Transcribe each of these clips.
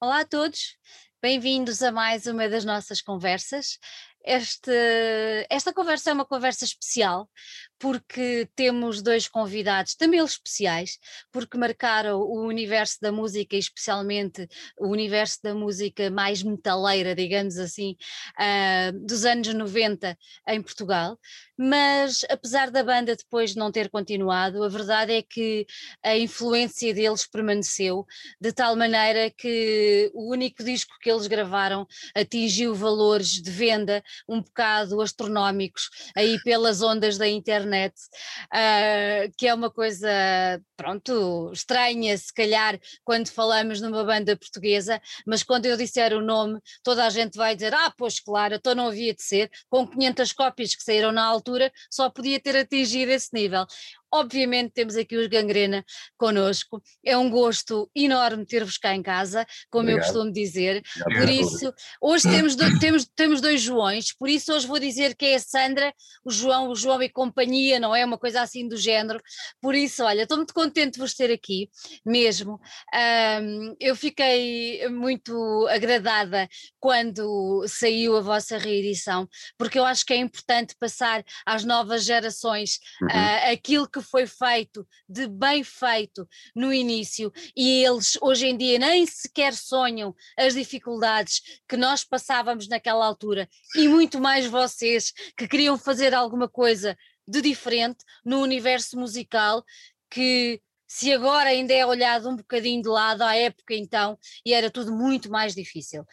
Olá a todos, bem-vindos a mais uma das nossas conversas. Este, esta conversa é uma conversa especial porque temos dois convidados, também especiais, porque marcaram o universo da música, especialmente o universo da música mais metaleira, digamos assim, uh, dos anos 90 em Portugal. Mas apesar da banda depois não ter continuado, a verdade é que a influência deles permaneceu, de tal maneira que o único disco que eles gravaram atingiu valores de venda um bocado astronómicos aí pelas ondas da internet, uh, que é uma coisa, pronto, estranha se calhar quando falamos numa banda portuguesa, mas quando eu disser o nome, toda a gente vai dizer, ah, pois claro, então não havia de ser, com 500 cópias que saíram na altura, só podia ter atingido esse nível. Obviamente temos aqui os Gangrena connosco. É um gosto enorme ter-vos cá em casa, como Obrigado. eu costumo dizer. Obrigado. Por isso, hoje temos, do, temos, temos dois Joões, por isso hoje vou dizer que é a Sandra, o João, o João e companhia, não é? Uma coisa assim do género. Por isso, olha, estou muito contente de vos ter aqui, mesmo. Um, eu fiquei muito agradada quando saiu a vossa reedição, porque eu acho que é importante passar às novas gerações uhum. uh, aquilo que que foi feito de bem feito no início. E eles hoje em dia nem sequer sonham as dificuldades que nós passávamos naquela altura. E muito mais vocês que queriam fazer alguma coisa de diferente no universo musical que se agora ainda é olhado um bocadinho de lado à época então, e era tudo muito mais difícil.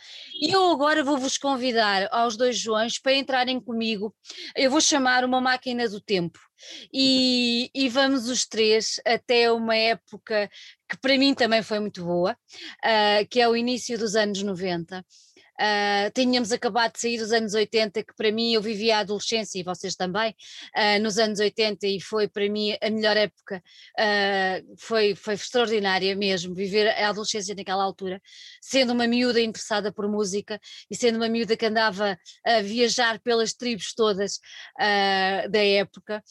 E eu agora vou-vos convidar aos dois Joões para entrarem comigo, eu vou chamar uma máquina do tempo, e, e vamos os três até uma época que para mim também foi muito boa, uh, que é o início dos anos 90. Uh, tínhamos acabado de sair dos anos 80, que para mim eu vivi a adolescência e vocês também, uh, nos anos 80, e foi para mim a melhor época, uh, foi, foi extraordinária mesmo, viver a adolescência naquela altura, sendo uma miúda interessada por música e sendo uma miúda que andava a viajar pelas tribos todas da época.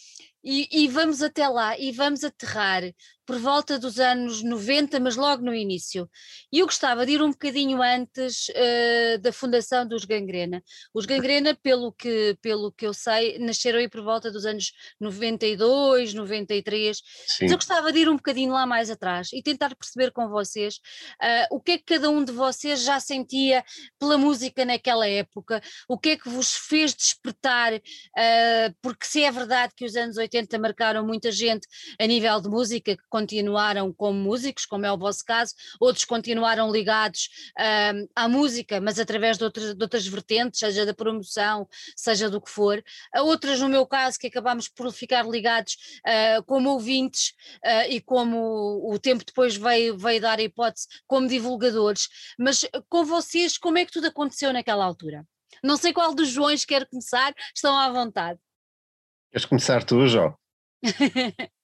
E, e, vamos até lá e vamos aterrar por volta dos anos 90, mas logo no início. E eu gostava de ir um bocadinho antes uh, da fundação dos Gangrena. Os Gangrena, pelo que, pelo que eu sei, nasceram aí por volta dos anos 92, 93. Sim. Mas eu gostava de ir um bocadinho lá mais atrás e tentar perceber com vocês uh, o que é que cada um de vocês já sentia pela música naquela época, o que é que vos fez despertar, uh, porque se é verdade que os anos 80 marcaram muita gente a nível de música, continuaram como músicos, como é o vosso caso, outros continuaram ligados uh, à música, mas através de outras, de outras vertentes, seja da promoção, seja do que for. Outras, no meu caso, que acabámos por ficar ligados uh, como ouvintes uh, e como o tempo depois veio, veio dar a hipótese como divulgadores. Mas com vocês, como é que tudo aconteceu naquela altura? Não sei qual dos Joões quer começar, estão à vontade. Queres começar tu, João?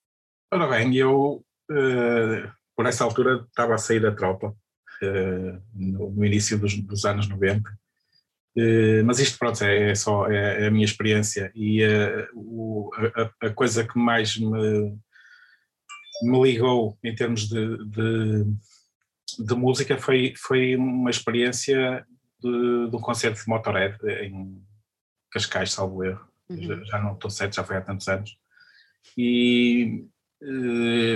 Ora bem, eu uh, por essa altura estava a sair da tropa, uh, no, no, início dos, dos anos 90, uh, eh, mas isto pronto, é, é só é, é, a minha experiência. E o, a, a, coisa que mais me, me ligou em termos de, de, de música foi, foi uma experiência de, de um concerto de Motorhead em Cascais, salvo erro, uhum. já, já não estou certo, já foi há tantos anos, e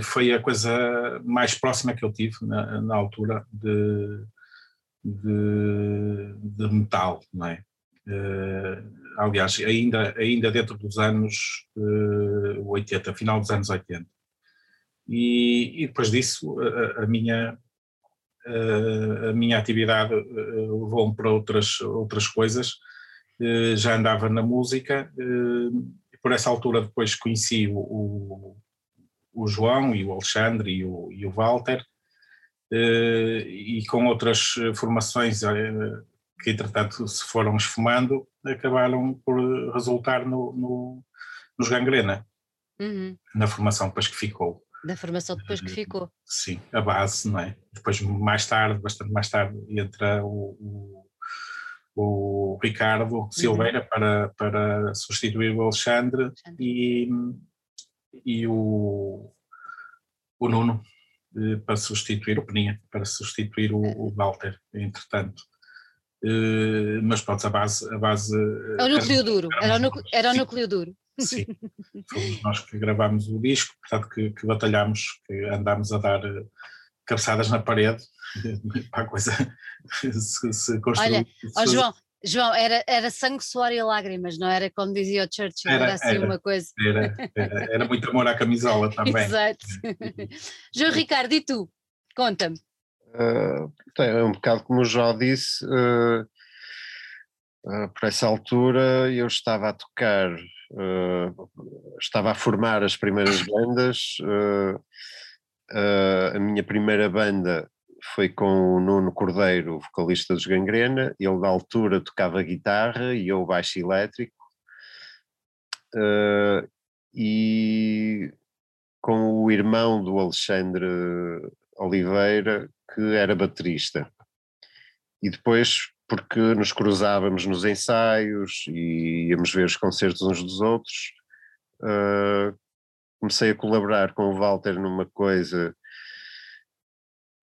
foi a coisa mais próxima que eu tive na, na altura de, de, de, metal, não é? Uh, aliás, ainda, ainda dentro dos anos uh, eh, 80, final dos anos 80. E, e depois disso, a, a minha, a minha atividade levou-me para outras, outras coisas. já andava na música, por essa altura depois conheci o, o, João e o Alexandre e o, e o Walter, eh, e com outras formações eh, que entretanto se foram esfumando, acabaram por resultar no, no nos Gangrena, uhum. na formação depois que ficou. Da formação depois que ficou. Sim, a base, não é? Depois mais tarde, bastante mais tarde, entra o, o o Ricardo Silveira uhum. para, para substituir o Alexandre, Alexandre. E, e o, o Nuno uh, para substituir o Peninha, para substituir o, o Walter, entretanto. Uh, mas pronto, a base. A base é o núcleo duro, era o núcleo, era o núcleo duro. Sim, fomos nós que gravámos o disco, portanto que, que batalhámos, que andámos a dar cabeçadas na parede para a coisa se, se construir. Olha, oh João, João, era, era sangue, suor e lágrimas, não era como dizia o Churchill, era, era assim era, uma coisa. Era, era, era, muito amor à camisola também. Exato. João Ricardo, e tu? Conta-me. Uh, é um bocado como o João disse, uh, uh, por essa altura eu estava a tocar, estava a formar as primeiras bandas. a minha primeira banda foi com o Nuno Cordeiro, vocalista dos Gangrena, ele da altura tocava guitarra e eu baixo elétrico, uh, e com o irmão do Alexandre Oliveira, que era baterista. E depois, porque nos cruzávamos nos ensaios e íamos ver os concertos uns dos outros, uh, comecei a colaborar com o Walter numa coisa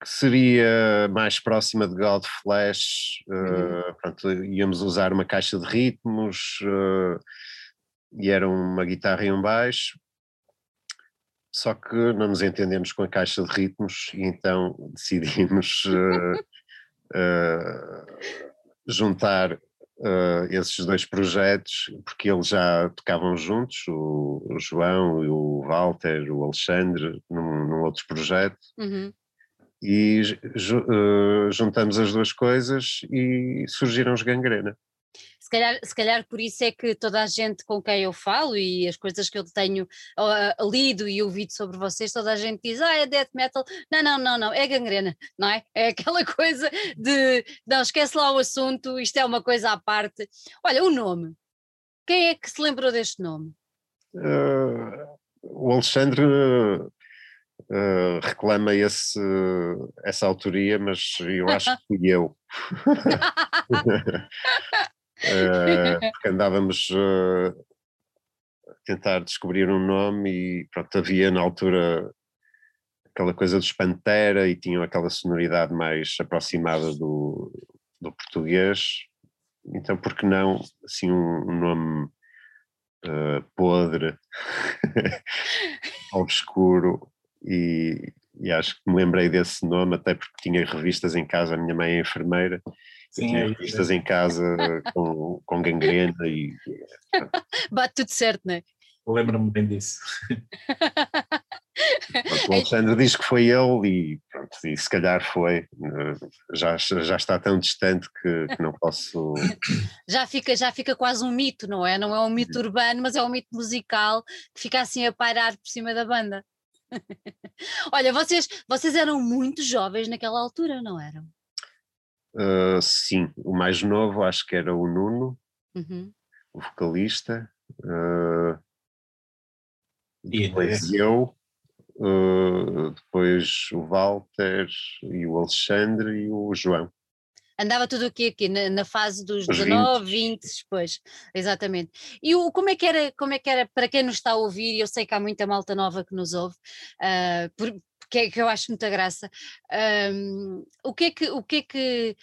que seria mais próxima de God Flash, uhum. uh, pronto, íamos usar uma caixa de ritmos uh, e era uma guitarra e um baixo, só que não nos entendemos com a caixa de ritmos e então decidimos uh, juntar esses dois projetos, porque eles já tocavam juntos, o, o João, o Walter, o Alexandre, num, num outro projeto. Uhum e uh, juntamos as duas coisas e surgiram os gangrena. Se calhar, se calhar por isso é que toda a gente com quem eu falo e as coisas que eu tenho uh, lido e ouvido sobre vocês, toda a gente diz, ah, é death metal. Não, não, não, não, é gangrena, não é? É aquela coisa de, não, esquece lá o assunto, isto é uma coisa à parte. Olha, o nome, quem é que se lembrou deste nome? Uh, o Alexandre uh, reclama esse, essa autoria, mas eu acho que fui eu. uh, porque andávamos uh, a tentar descobrir um nome e pronto, havia na altura aquela coisa dos Pantera e tinham aquela sonoridade mais aproximada do, do português, então por que não assim um, um nome uh, podre, obscuro, e, e, acho que me lembrei desse nome até porque tinha revistas em casa, a minha mãe é enfermeira, Sim, tinha é, revistas é. em casa com, com gangrena e... Bate tudo certo, não é? Lembro-me bem disso. o Alexandre diz que foi ele e, pronto, e se calhar foi, já, já está tão distante que, que, não posso. Já fica, já fica quase um mito, não é? Não é um mito urbano, mas é um mito musical que fica assim a pairar por cima da banda. Olha, vocês, vocês eram muito jovens naquela altura, não eram? Uh, sim, o mais novo acho que era o Nuno, uhum. o vocalista, uh, depois eu, uh, depois o Walter e o Alexandre e o João andava tudo aqui, aqui na, na fase dos 19, 20, depois, exatamente. E o, como, é que era, como é que era, para quem nos está a ouvir, e eu sei que há muita malta nova que nos ouve, uh, por, que, é, que eu acho muita graça, um, o que é que, o que é que,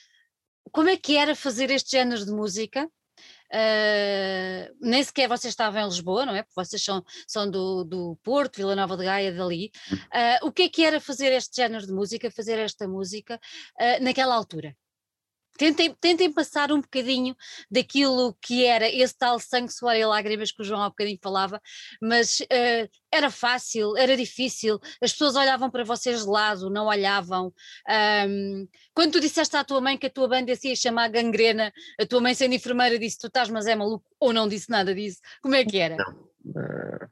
como é que era fazer este género de música? Uh, nem sequer vocês estavam em Lisboa, não é? Porque vocês são, são do, do Porto, Vila Nova de Gaia, dali. Uh, o que é que era fazer este género de música, fazer esta música uh, naquela altura? Tentem, tentem passar um bocadinho daquilo que era esse tal sangue, suor e lágrimas que o João há bocadinho falava, mas uh, era fácil, era difícil, as pessoas olhavam para vocês de lado, não olhavam. Um, quando tu disseste à tua mãe que a tua banda se ia chamar Gangrena, a tua mãe sendo enfermeira disse, tu estás mas é maluco, ou não disse nada disso, como é que era? Não. Uh,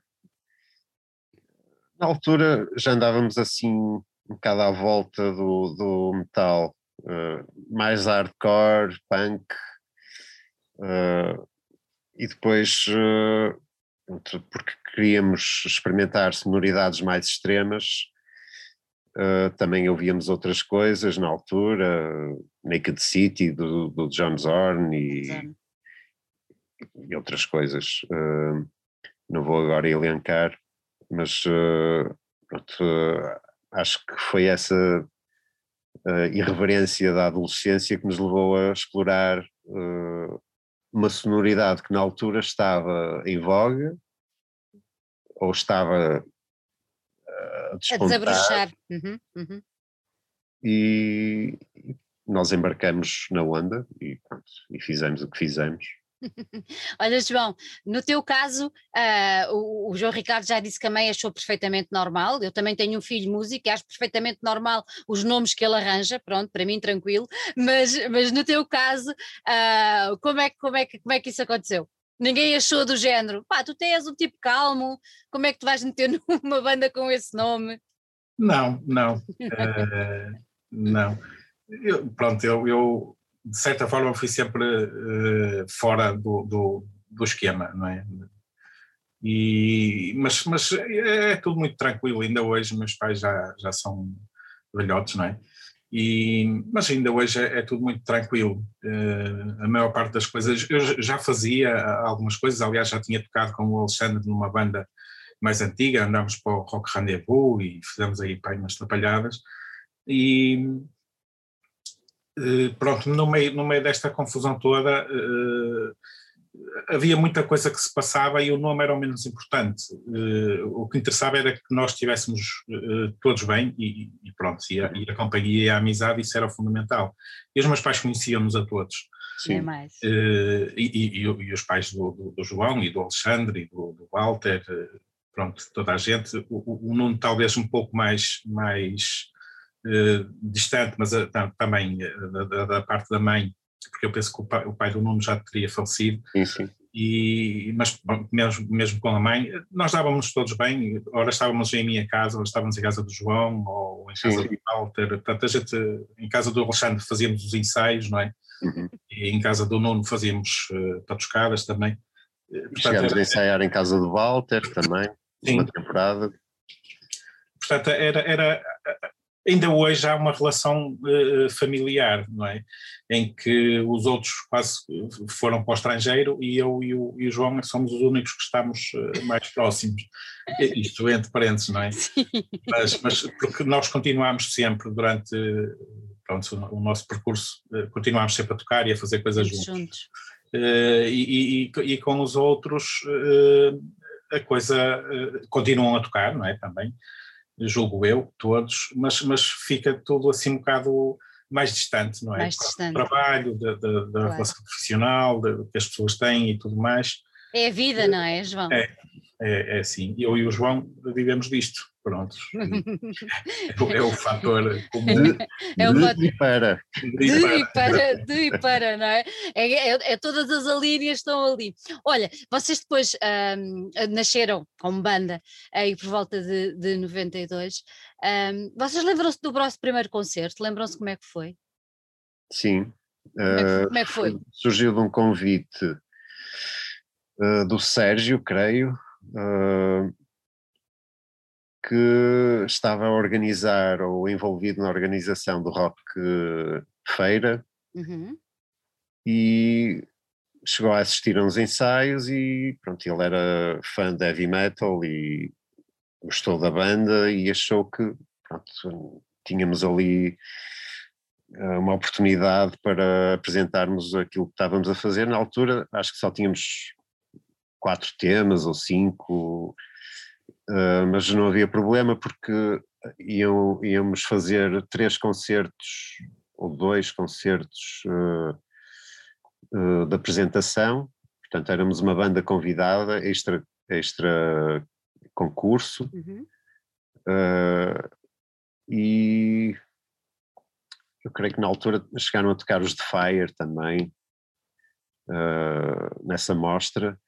na altura já andávamos assim um bocado à volta do, do metal, uh, mais hardcore, punk, uh, e depois, uh, porque queríamos experimentar sonoridades mais extremas, também ouvíamos outras coisas na altura, Naked City do, do John Zorn e, e outras coisas. não vou agora elencar, mas pronto, acho que foi essa uh, irreverência da adolescência que nos levou a explorar uh, uma sonoridade que na altura estava em voga ou estava uh, a. A desabrochar. Uhum, uhum. E, nós embarcamos na onda e, pronto, e fizemos o que fizemos. Olha, João, no teu caso, uh, o, o, João Ricardo já disse que a mãe achou perfeitamente normal. Eu também tenho um filho músico e acho perfeitamente normal os nomes que ele arranja, pronto, para mim tranquilo. Mas, mas no teu caso, uh, como, é, como, é que, como é que isso aconteceu? Ninguém achou do género, pá, tu tens um tipo calmo, como é que tu vais meter numa banda com esse nome? Não, não, uh, não. Eu, pronto, eu, eu de certa forma fui sempre uh, fora do, do, do, esquema, não é? E, mas, mas é, é, tudo muito tranquilo, ainda hoje meus pais já, já são velhotes, não é? E, mas ainda hoje é, é tudo muito tranquilo. Uh, a maior parte das coisas, eu já fazia algumas coisas, aliás já tinha tocado com o Alexandre numa banda mais antiga, andámos para o Rock Rendezvous e fizemos aí pai, umas trapalhadas, e, pronto, no meio, no meio desta confusão toda, uh, havia muita coisa que se passava e o nome era o menos importante. Uh, o que interessava era que nós estivéssemos todos bem e, e pronto, e a, e a, companhia e a amizade, isso era o fundamental. E os meus pais conheciam-nos a todos. Sim. E, e, e, os pais do, do, do, João e do Alexandre e do, do Walter, pronto, toda a gente. O, o Nuno talvez um pouco mais, mais eh, distante, mas uh, também uh, da, da, parte da mãe, porque eu penso que o pai, o pai, do Nuno já teria falecido. Sim, sim. E, mas mesmo, mesmo com a mãe, nós dávamos todos bem, ora estávamos em minha casa, ora estávamos em casa do João, ou em casa sim. do Walter, portanto a gente, em casa do Alexandre fazíamos os ensaios, não é? Uhum. E em casa do Nuno fazíamos uh, patuscadas também. Portanto, Chegámos era, a ensaiar em casa do Walter também, sim. uma temporada. Portanto, era, era ainda hoje há uma relação uh, familiar, não é? Em que os outros quase foram para o estrangeiro e eu e o, e o João somos os únicos que estamos uh, mais próximos. Isto entre parênteses, não é? Mas, mas, porque nós continuamos sempre durante pronto, o nosso percurso, uh, continuamos sempre a tocar e a fazer coisas juntos. juntos. E, e, e, com os outros a coisa continuam a tocar, não é? Também julgo eu, todos, mas, mas fica tudo assim um bocado mais distante, não é? Mais distante. Do trabalho, da, da, da claro. relação profissional, da, que as pessoas têm e tudo mais. É a vida, não é, João? É, é, é assim. Eu e o João vivemos disto. Pronto. é, o fator comum. É o de fator, e para. De e para, de e para, não é? É, é? é, todas as alíneas estão ali. Olha, vocês depois um, nasceram como banda aí por volta de, de 92. Um, vocês lembram-se do vosso primeiro concerto? Lembram-se como é que foi? Sim. Como é que, como é que foi? Surgiu de um convite uh, do Sérgio, creio. Uh, que estava a organizar ou envolvido na organização do Rock Feira uhum. e chegou a assistir a uns ensaios e pronto, ele era fã de heavy metal e gostou da banda e achou que pronto, tínhamos ali eh, uma oportunidade para apresentarmos aquilo que estávamos a fazer. Na altura acho que só tínhamos quatro temas ou cinco, uh, mas não havia problema porque iam, íamos fazer três concertos ou dois concertos uh, uh, de apresentação, portanto éramos uma banda convidada, extra, extra concurso, uhum. e eu creio que na altura chegaram a tocar os The Fire também, nessa mostra,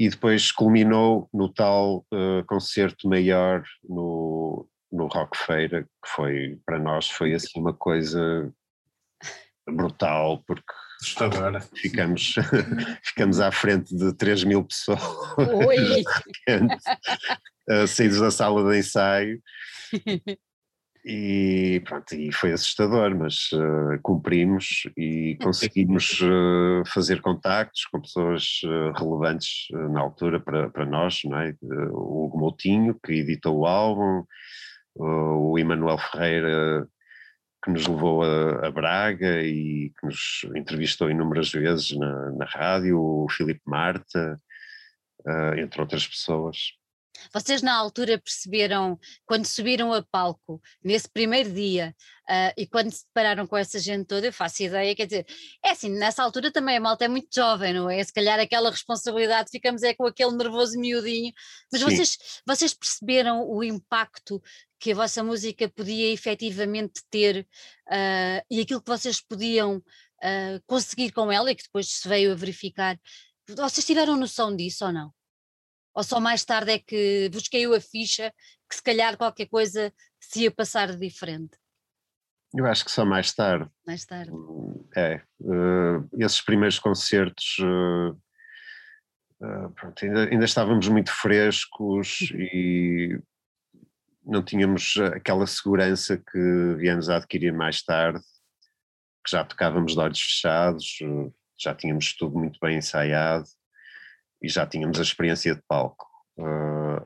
e depois culminou no tal uh, concerto maior no, no Rock Feira, que foi, para nós, foi assim uma coisa brutal, porque Assustadora. ficamos, ficamos à frente de 3 mil pessoas, uh, saídos da sala de ensaio, E pronto, e foi assustador, mas uh, cumprimos e conseguimos uh, fazer contactos com pessoas uh, relevantes na altura para, para nós, não é? o Hugo Moutinho, que editou o álbum, o Emanuel Ferreira que nos levou a, a, Braga e que nos entrevistou inúmeras vezes na, na rádio, o Filipe Marta, entre outras pessoas. Vocês na altura perceberam, quando subiram a palco, nesse primeiro dia, uh, e quando se depararam com essa gente toda, eu faço ideia, quer dizer, é assim, nessa altura também a malta é muito jovem, não é? Se calhar aquela responsabilidade, ficamos é com aquele nervoso miudinho, mas vocês, vocês perceberam o impacto que a vossa música podia efetivamente ter uh, e aquilo que vocês podiam uh, conseguir com ela e que depois se veio a verificar, vocês tiveram noção disso ou não? Ou só mais tarde é que vos caiu a ficha que se calhar qualquer coisa se ia passar de diferente? Eu acho que só mais tarde. Mais tarde. Hum, é. Uh, esses primeiros concertos. Uh, uh, pronto, ainda, ainda, estávamos muito frescos e não tínhamos aquela segurança que viemos a adquirir mais tarde, que já tocávamos de olhos fechados, já tínhamos tudo muito bem ensaiado e já tínhamos a experiência de palco. Uh,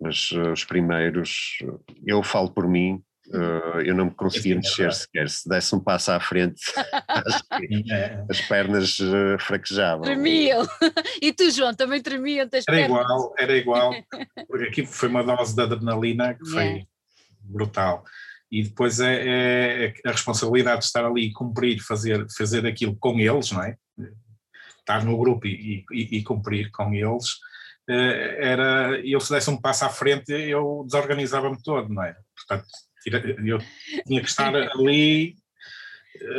mas uh, os primeiros, eu falo por mim, uh, eu não me conseguia mexer sequer. Se desse um passo à frente, é. as pernas fraquejavam. Tremiam. E tu, João, também tremiam Era pernas. igual, era igual, porque aqui foi uma dose de adrenalina que foi yeah. brutal. E depois é, é, é, a responsabilidade de estar ali e cumprir, fazer, fazer aquilo com eles, não é? Estar no grupo e, e, e cumprir com eles, eh, era, eu se desse um passo à frente eu desorganizava-me todo, não é? Portanto, eu tinha que estar ali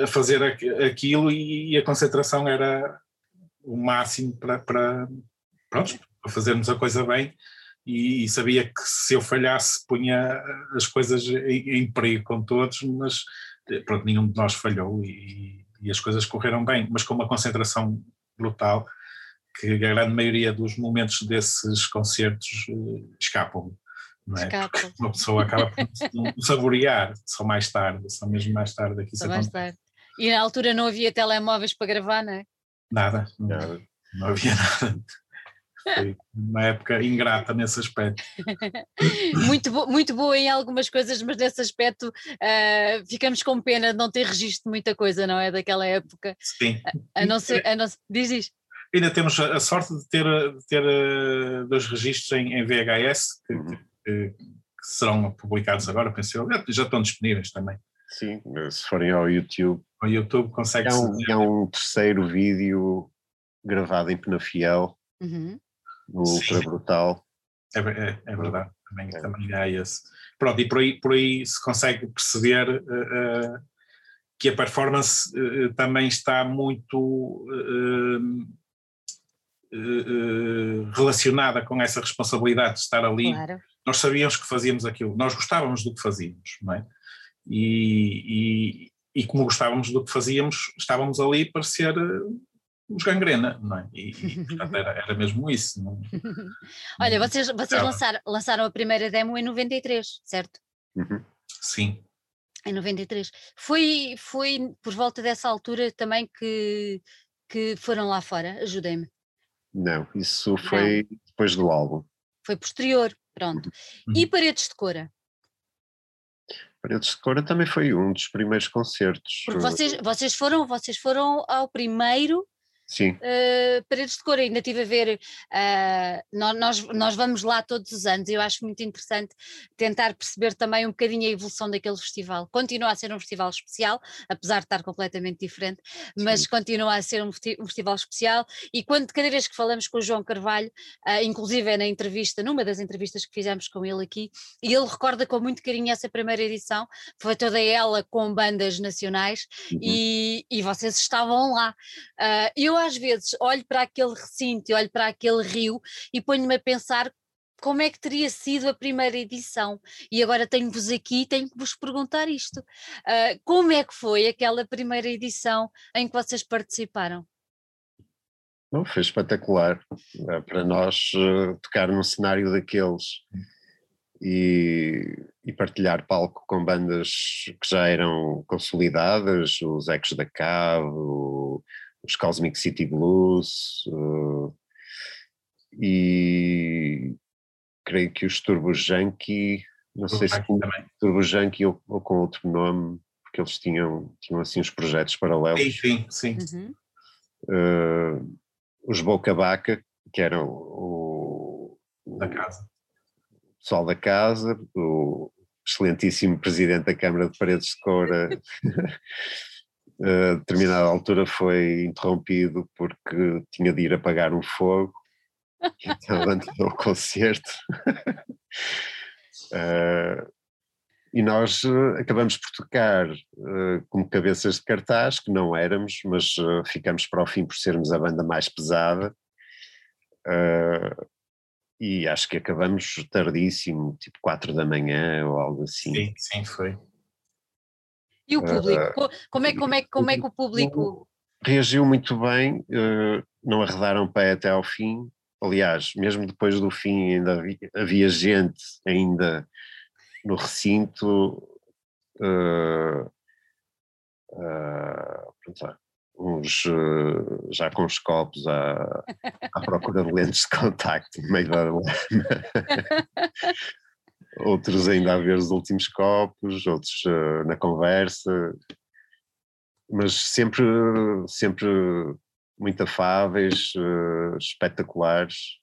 a fazer aquilo e a concentração era o máximo para, para, pronto, para fazermos a coisa bem e, sabia que se eu falhasse punha as coisas em, em perigo com todos, mas pronto, nenhum de nós falhou e, e as coisas correram bem, mas com uma concentração brutal que a grande maioria dos momentos desses concertos uh, escapam. Não é? Escapam. Uma pessoa acaba por não saborear só mais tarde, só mesmo mais tarde aqui só mais tarde. E na altura não havia telemóveis para gravar, não é? Nada, não, não havia nada. Foi uma época ingrata nesse aspecto. muito, bo muito boa em algumas coisas, mas nesse aspecto uh, ficamos com pena de não ter registro de muita coisa, não é? Daquela época. Sim. A, a não ser, a não, diz isto. Ainda temos a sorte de ter, de ter uh, dois registros em, em VHS que, uhum. que, que, serão publicados agora, penso eu. Já estão disponíveis também. Sim, se forem ao YouTube. Ao YouTube consegue-se. É, um, é um terceiro vídeo gravado em Penafiel. Uhum no Ultra Brutal. É, é, é verdade, também, é. também há esse. Pronto, e por aí, por aí se consegue perceber uh, uh, que a performance uh, também está muito relacionada com essa responsabilidade de estar ali. Claro. Nós sabíamos que fazíamos aquilo, nós gostávamos do que fazíamos, não é? E, e, e como gostávamos do que fazíamos, estávamos ali para ser os gangrena, não é? E, e portanto era, era, mesmo isso. Não, Olha, vocês, vocês lançaram, lançaram a primeira demo em 93, certo? Uhum. Sim. Em 93. Foi, foi por volta dessa altura também que, que foram lá fora? Ajudem-me. Não, isso foi não. depois do álbum. Foi posterior, pronto. Uhum. E Paredes de Cora? Paredes de Cora também foi um dos primeiros concertos. Porque vocês, vocês, foram, vocês foram ao primeiro Sim. Uh, paredes de cor, ainda estive a ver, uh, nós, nós vamos lá todos os anos e eu acho muito interessante tentar perceber também um bocadinho a evolução daquele festival. Continua a ser um festival especial, apesar de estar completamente diferente, mas Sim. continua a ser um, um, festival especial e quando cada vez que falamos com o João Carvalho, uh, inclusive é na entrevista, numa das entrevistas que fizemos com ele aqui, e ele recorda com muito carinho essa primeira edição, foi toda ela com bandas nacionais uhum. e, e vocês estavam lá. eu às vezes olho para aquele recinto e olho para aquele rio e ponho-me a pensar como é que teria sido a primeira edição? E agora tenho-vos aqui, tenho que vos perguntar isto. Uh, como é que foi aquela primeira edição em que vocês participaram? Não, foi espetacular. Uh, para nós, uh, tocar num cenário daqueles e, e, partilhar palco com bandas que já eram consolidadas, os Ecos da Cave, os Cosmic City Blues uh, e creio que os Turbo Junkie não sei se com Turbo Junkie ou, ou, com outro nome, porque eles tinham, tinham assim uns projetos paralelos. Sim, sim, sim. Uhum. Uh, os Boca Baca, que eram o, da casa. o pessoal da casa, o excelentíssimo presidente da Câmara de Paredes de Coura, a determinada altura foi interrompido porque tinha de ir apagar um fogo, então antes do concerto. uh, e nós uh, acabamos por tocar uh, como cabeças de cartaz, que não éramos, mas uh, ficamos para o fim por sermos a banda mais pesada. e acho que acabamos tardíssimo, tipo 4 da manhã ou algo assim. Sim, sim, foi. E o público? como, é, como, é, como é que o público. Reagiu muito bem, não arredaram pé até ao fim. Aliás, mesmo depois do fim, ainda havia, gente ainda no recinto uh, uh, uns uh, já com os copos à, à procura de lentes de contacto no meio da lama. outros ainda a ver os últimos copos, outros na conversa, mas sempre, sempre muito afáveis, espetaculares.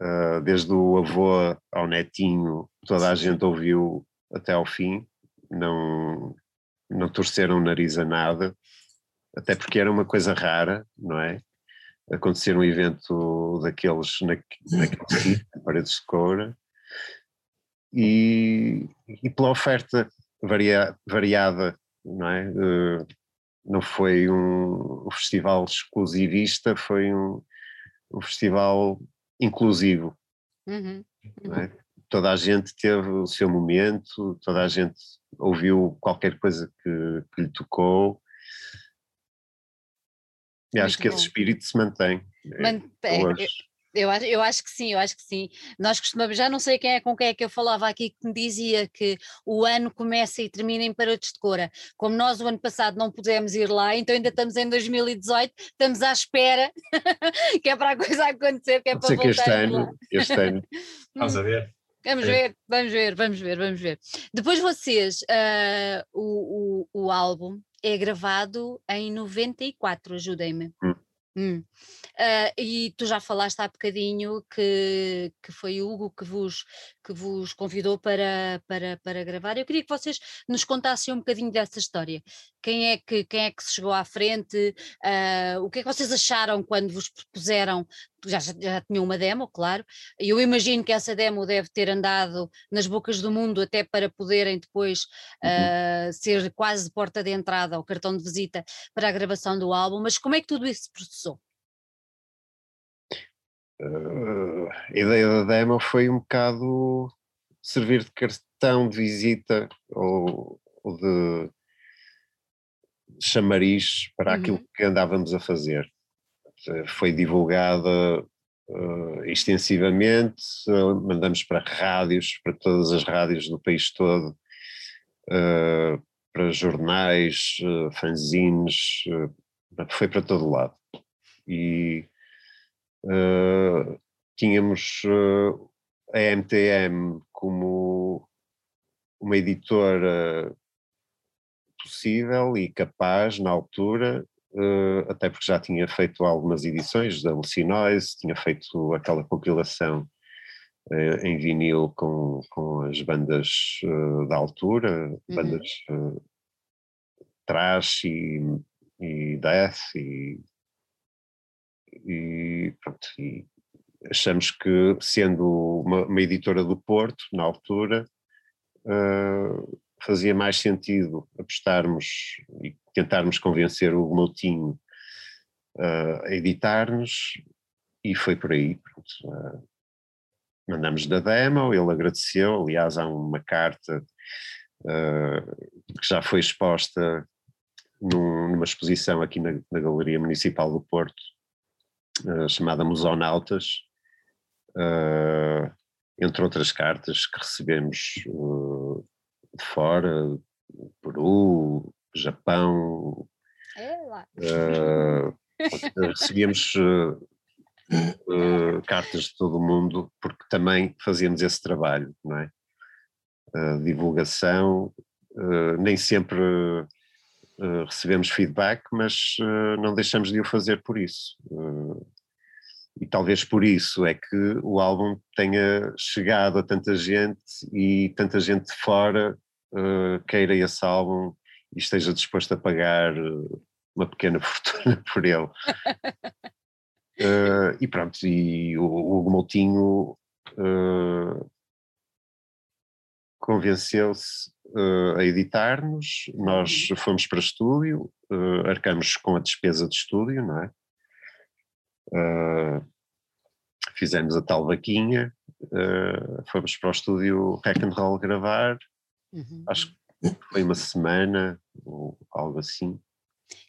Uh, desde o avô ao netinho, toda a gente ouviu até ao fim, não, não torceram o nariz a nada, até porque era uma coisa rara, não é? Acontecer um evento daqueles na, naquele sítio, Paredes de Coura, e, e pela oferta varia, variada, não é? Uh, não foi um, um, festival exclusivista, foi um, um festival inclusivo. Uhum. É? Toda a gente teve o seu momento, toda a gente ouviu qualquer coisa que, que lhe tocou. E Muito acho que bom. esse espírito se mantém. Mantém. Eu acho, eu acho que sim, eu acho que sim. Nós costumamos, já não sei quem é com quem é que eu falava aqui que me dizia que o ano começa e termina em Paredes de Cora. Como nós o ano passado não pudemos ir lá, então ainda estamos em 2018, estamos à espera que é para a coisa acontecer, que é para voltar. este ano, este ano. Vamos a ver. Vamos ver, vamos ver, vamos ver, vamos ver. Depois vocês, uh, o, o, o álbum é gravado em 94, ajudem-me. Hum. Hum. Uh, e tu já falaste há bocadinho que, que foi o Hugo que vos, que vos convidou para, para, para gravar. Eu queria que vocês nos contassem um bocadinho dessa história. Quem é que, quem é que se chegou à frente? Uh, o que é que vocês acharam quando vos propuseram? Já, já tinham uma demo, claro, e eu imagino que essa demo deve ter andado nas bocas do mundo até para poderem depois uh, ser quase porta de entrada ou cartão de visita para a gravação do álbum, mas como é que tudo isso se processou? Uh, a ideia da demo foi um bocado servir de cartão de visita ou, ou de chamariz para uhum. aquilo que andávamos a fazer. Foi divulgada uh, extensivamente, uh, mandamos para rádios, para todas as rádios do país todo, para jornais, fanzines, foi para todo lado. E uh, tínhamos uh, a MTM como uma editora possível e capaz na altura, uh, até porque já tinha feito algumas edições da Lucinoise, tinha feito aquela compilação em vinil com, com as bandas da altura, uhum. bandas trash e, e death e e, pronto, e achamos que, sendo uma, uma, editora do Porto, na altura, uh, fazia mais sentido apostarmos e tentarmos convencer o Moutinho uh, a editar-nos, e foi por aí. Pronto, uh, mandamos da demo, ele agradeceu, aliás, há uma carta que já foi exposta num, numa exposição aqui na, na Galeria Municipal do Porto, uh, chamada Musonautas, uh, entre outras cartas que recebemos uh, de fora, Peru, Japão. recebíamos cartas de todo o mundo porque também fazíamos esse trabalho, não é? divulgação, nem sempre recebemos feedback, mas não deixamos de o fazer por isso. e talvez por isso é que o álbum tenha chegado a tanta gente e tanta gente de fora queira esse álbum e esteja disposto a pagar uma pequena fortuna por ele. uh, e pronto, e o, o Hugo Moutinho uh, convenceu-se uh, a editar-nos, nós uhum. fomos para estúdio, arcamos com a despesa de estúdio, não é? fizemos a tal vaquinha, fomos para o estúdio Hack and Roll gravar, uhum. acho que foi uma semana ou algo assim.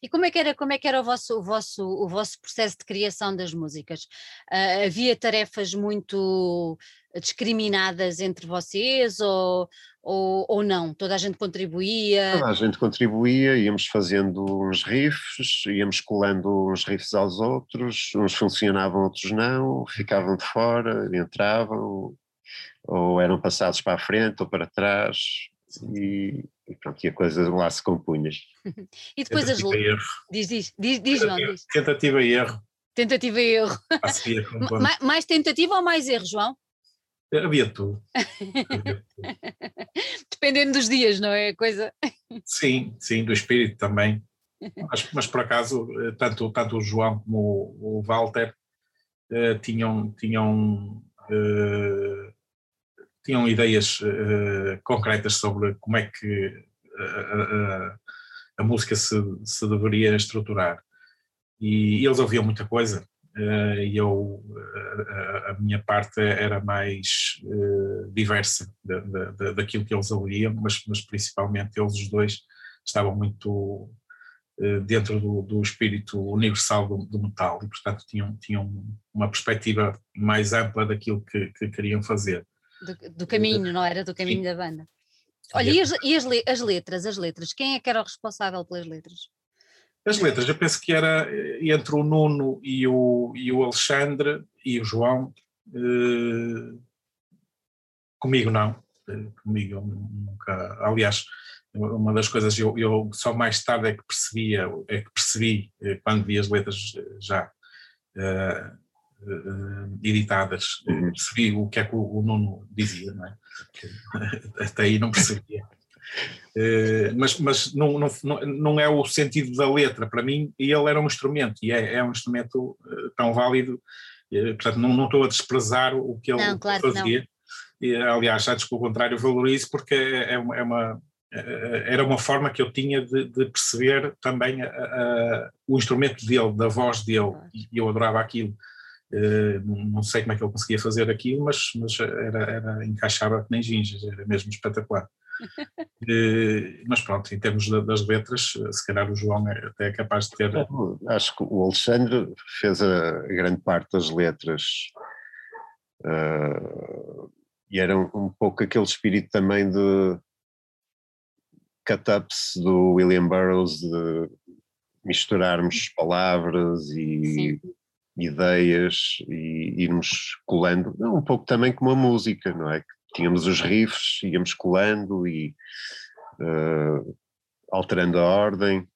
E como é que era, como é que era o, vosso, o, vosso, o vosso processo de criação das músicas? Uh, havia tarefas muito discriminadas entre vocês ou, ou, ou, não? Toda a gente contribuía? Toda a gente contribuía, íamos fazendo uns riffs, íamos colando uns riffs aos outros, uns funcionavam, outros não, ficavam de fora, entravam, ou eram passados para a frente ou para trás, e, e pronto, e a coisa lá se compunha. e depois as letras. Diz, diz, diz, diz, João, diz. Tentativa e erro. Tentativa e erro. mais, mais tentativa ou mais erro, João? Havia tudo. Dependendo dos dias, não é? Coisa. Sim, sim, do espírito também. Mas, mas por acaso, eh, tanto, tanto o João como o, o Walter uh, tinham, tinham uh, tinham ideias uh, concretas sobre como é que a, a música se, se, deveria estruturar. E eles ouviam muita coisa, uh, e eu, a, a, minha parte era mais uh, diversa da, daquilo que eles ouviam, mas, mas principalmente eles os dois estavam muito dentro do, do, espírito universal do, do, metal e portanto tinham, tinham uma perspectiva mais ampla daquilo que, que queriam fazer do, do caminho, não era? Do caminho Sim. da banda. Olha, e, as, e as, as, letras, as letras, quem é que era o responsável pelas letras? As letras, eu penso que era eh, entre o Nuno e o, e o Alexandre e o João. Eh, comigo não, eh, comigo nunca. Aliás, uma das coisas eu, eu só mais tarde é que percebia, é que percebi eh, quando vi as letras já. Eh, editadas. Uhum. Percebi o que é que o, o Nuno dizia, não é? Até aí não percebia. Uh, mas mas não, não, não é o sentido da letra, para mim, e ele era um instrumento, e é, é um instrumento uh, tão válido, portanto, não, não estou a desprezar o que ele não, claro fazia. E, aliás, antes pelo contrário, valorizo, porque é, é uma, é uma era uma forma que eu tinha de, de perceber também a, a, o instrumento dele, da voz dele, e eu adorava aquilo. Uh, não sei como é que ele conseguia fazer aquilo, mas, mas era, era encaixava que nem gingas, era mesmo espetacular. uh, mas pronto, em termos das letras, se calhar o João é, até é capaz de ter. Acho que o Alexandre fez a grande parte das letras uh, e era um, um, pouco aquele espírito também de cut-ups do William Burroughs, de misturarmos palavras e. Sim ideias e irmos colando, um pouco também como a música, não é? Tínhamos os riffs, íamos colando e uh, alterando a ordem.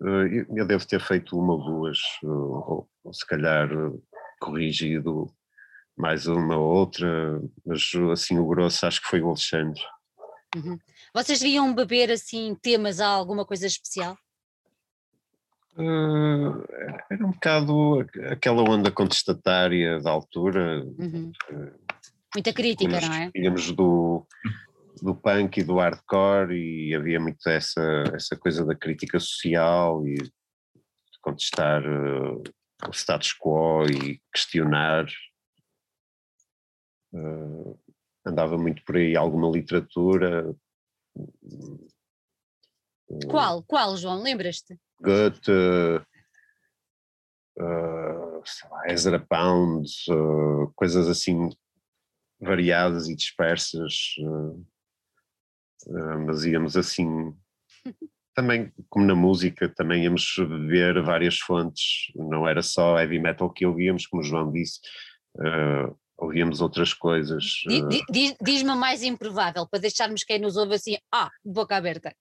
Uh, eu devo ter feito uma ou duas, ou, ou se calhar corrigido mais uma ou outra, mas assim o grosso acho que foi o Alexandre. Uhum. Vocês iam beber assim temas a alguma coisa especial? Uh, era um bocado aquela onda contestatária da altura. Uhum. Muita crítica, não é? Digamos, do, do punk e do hardcore, e havia muito essa, essa coisa da crítica social e de contestar uh, o status quo e questionar. Uh, andava muito por aí alguma literatura. Qual? Qual, João? Lembras-te? Goethe, uh, Ezra Pound, uh, coisas assim variadas e dispersas, uh, mas íamos assim, também como na música, também íamos beber várias fontes, não era só heavy metal que ouvíamos, como o João disse, ouvíamos outras coisas. Diz-me diz mais improvável, para deixarmos quem nos ouve assim, ah, boca aberta.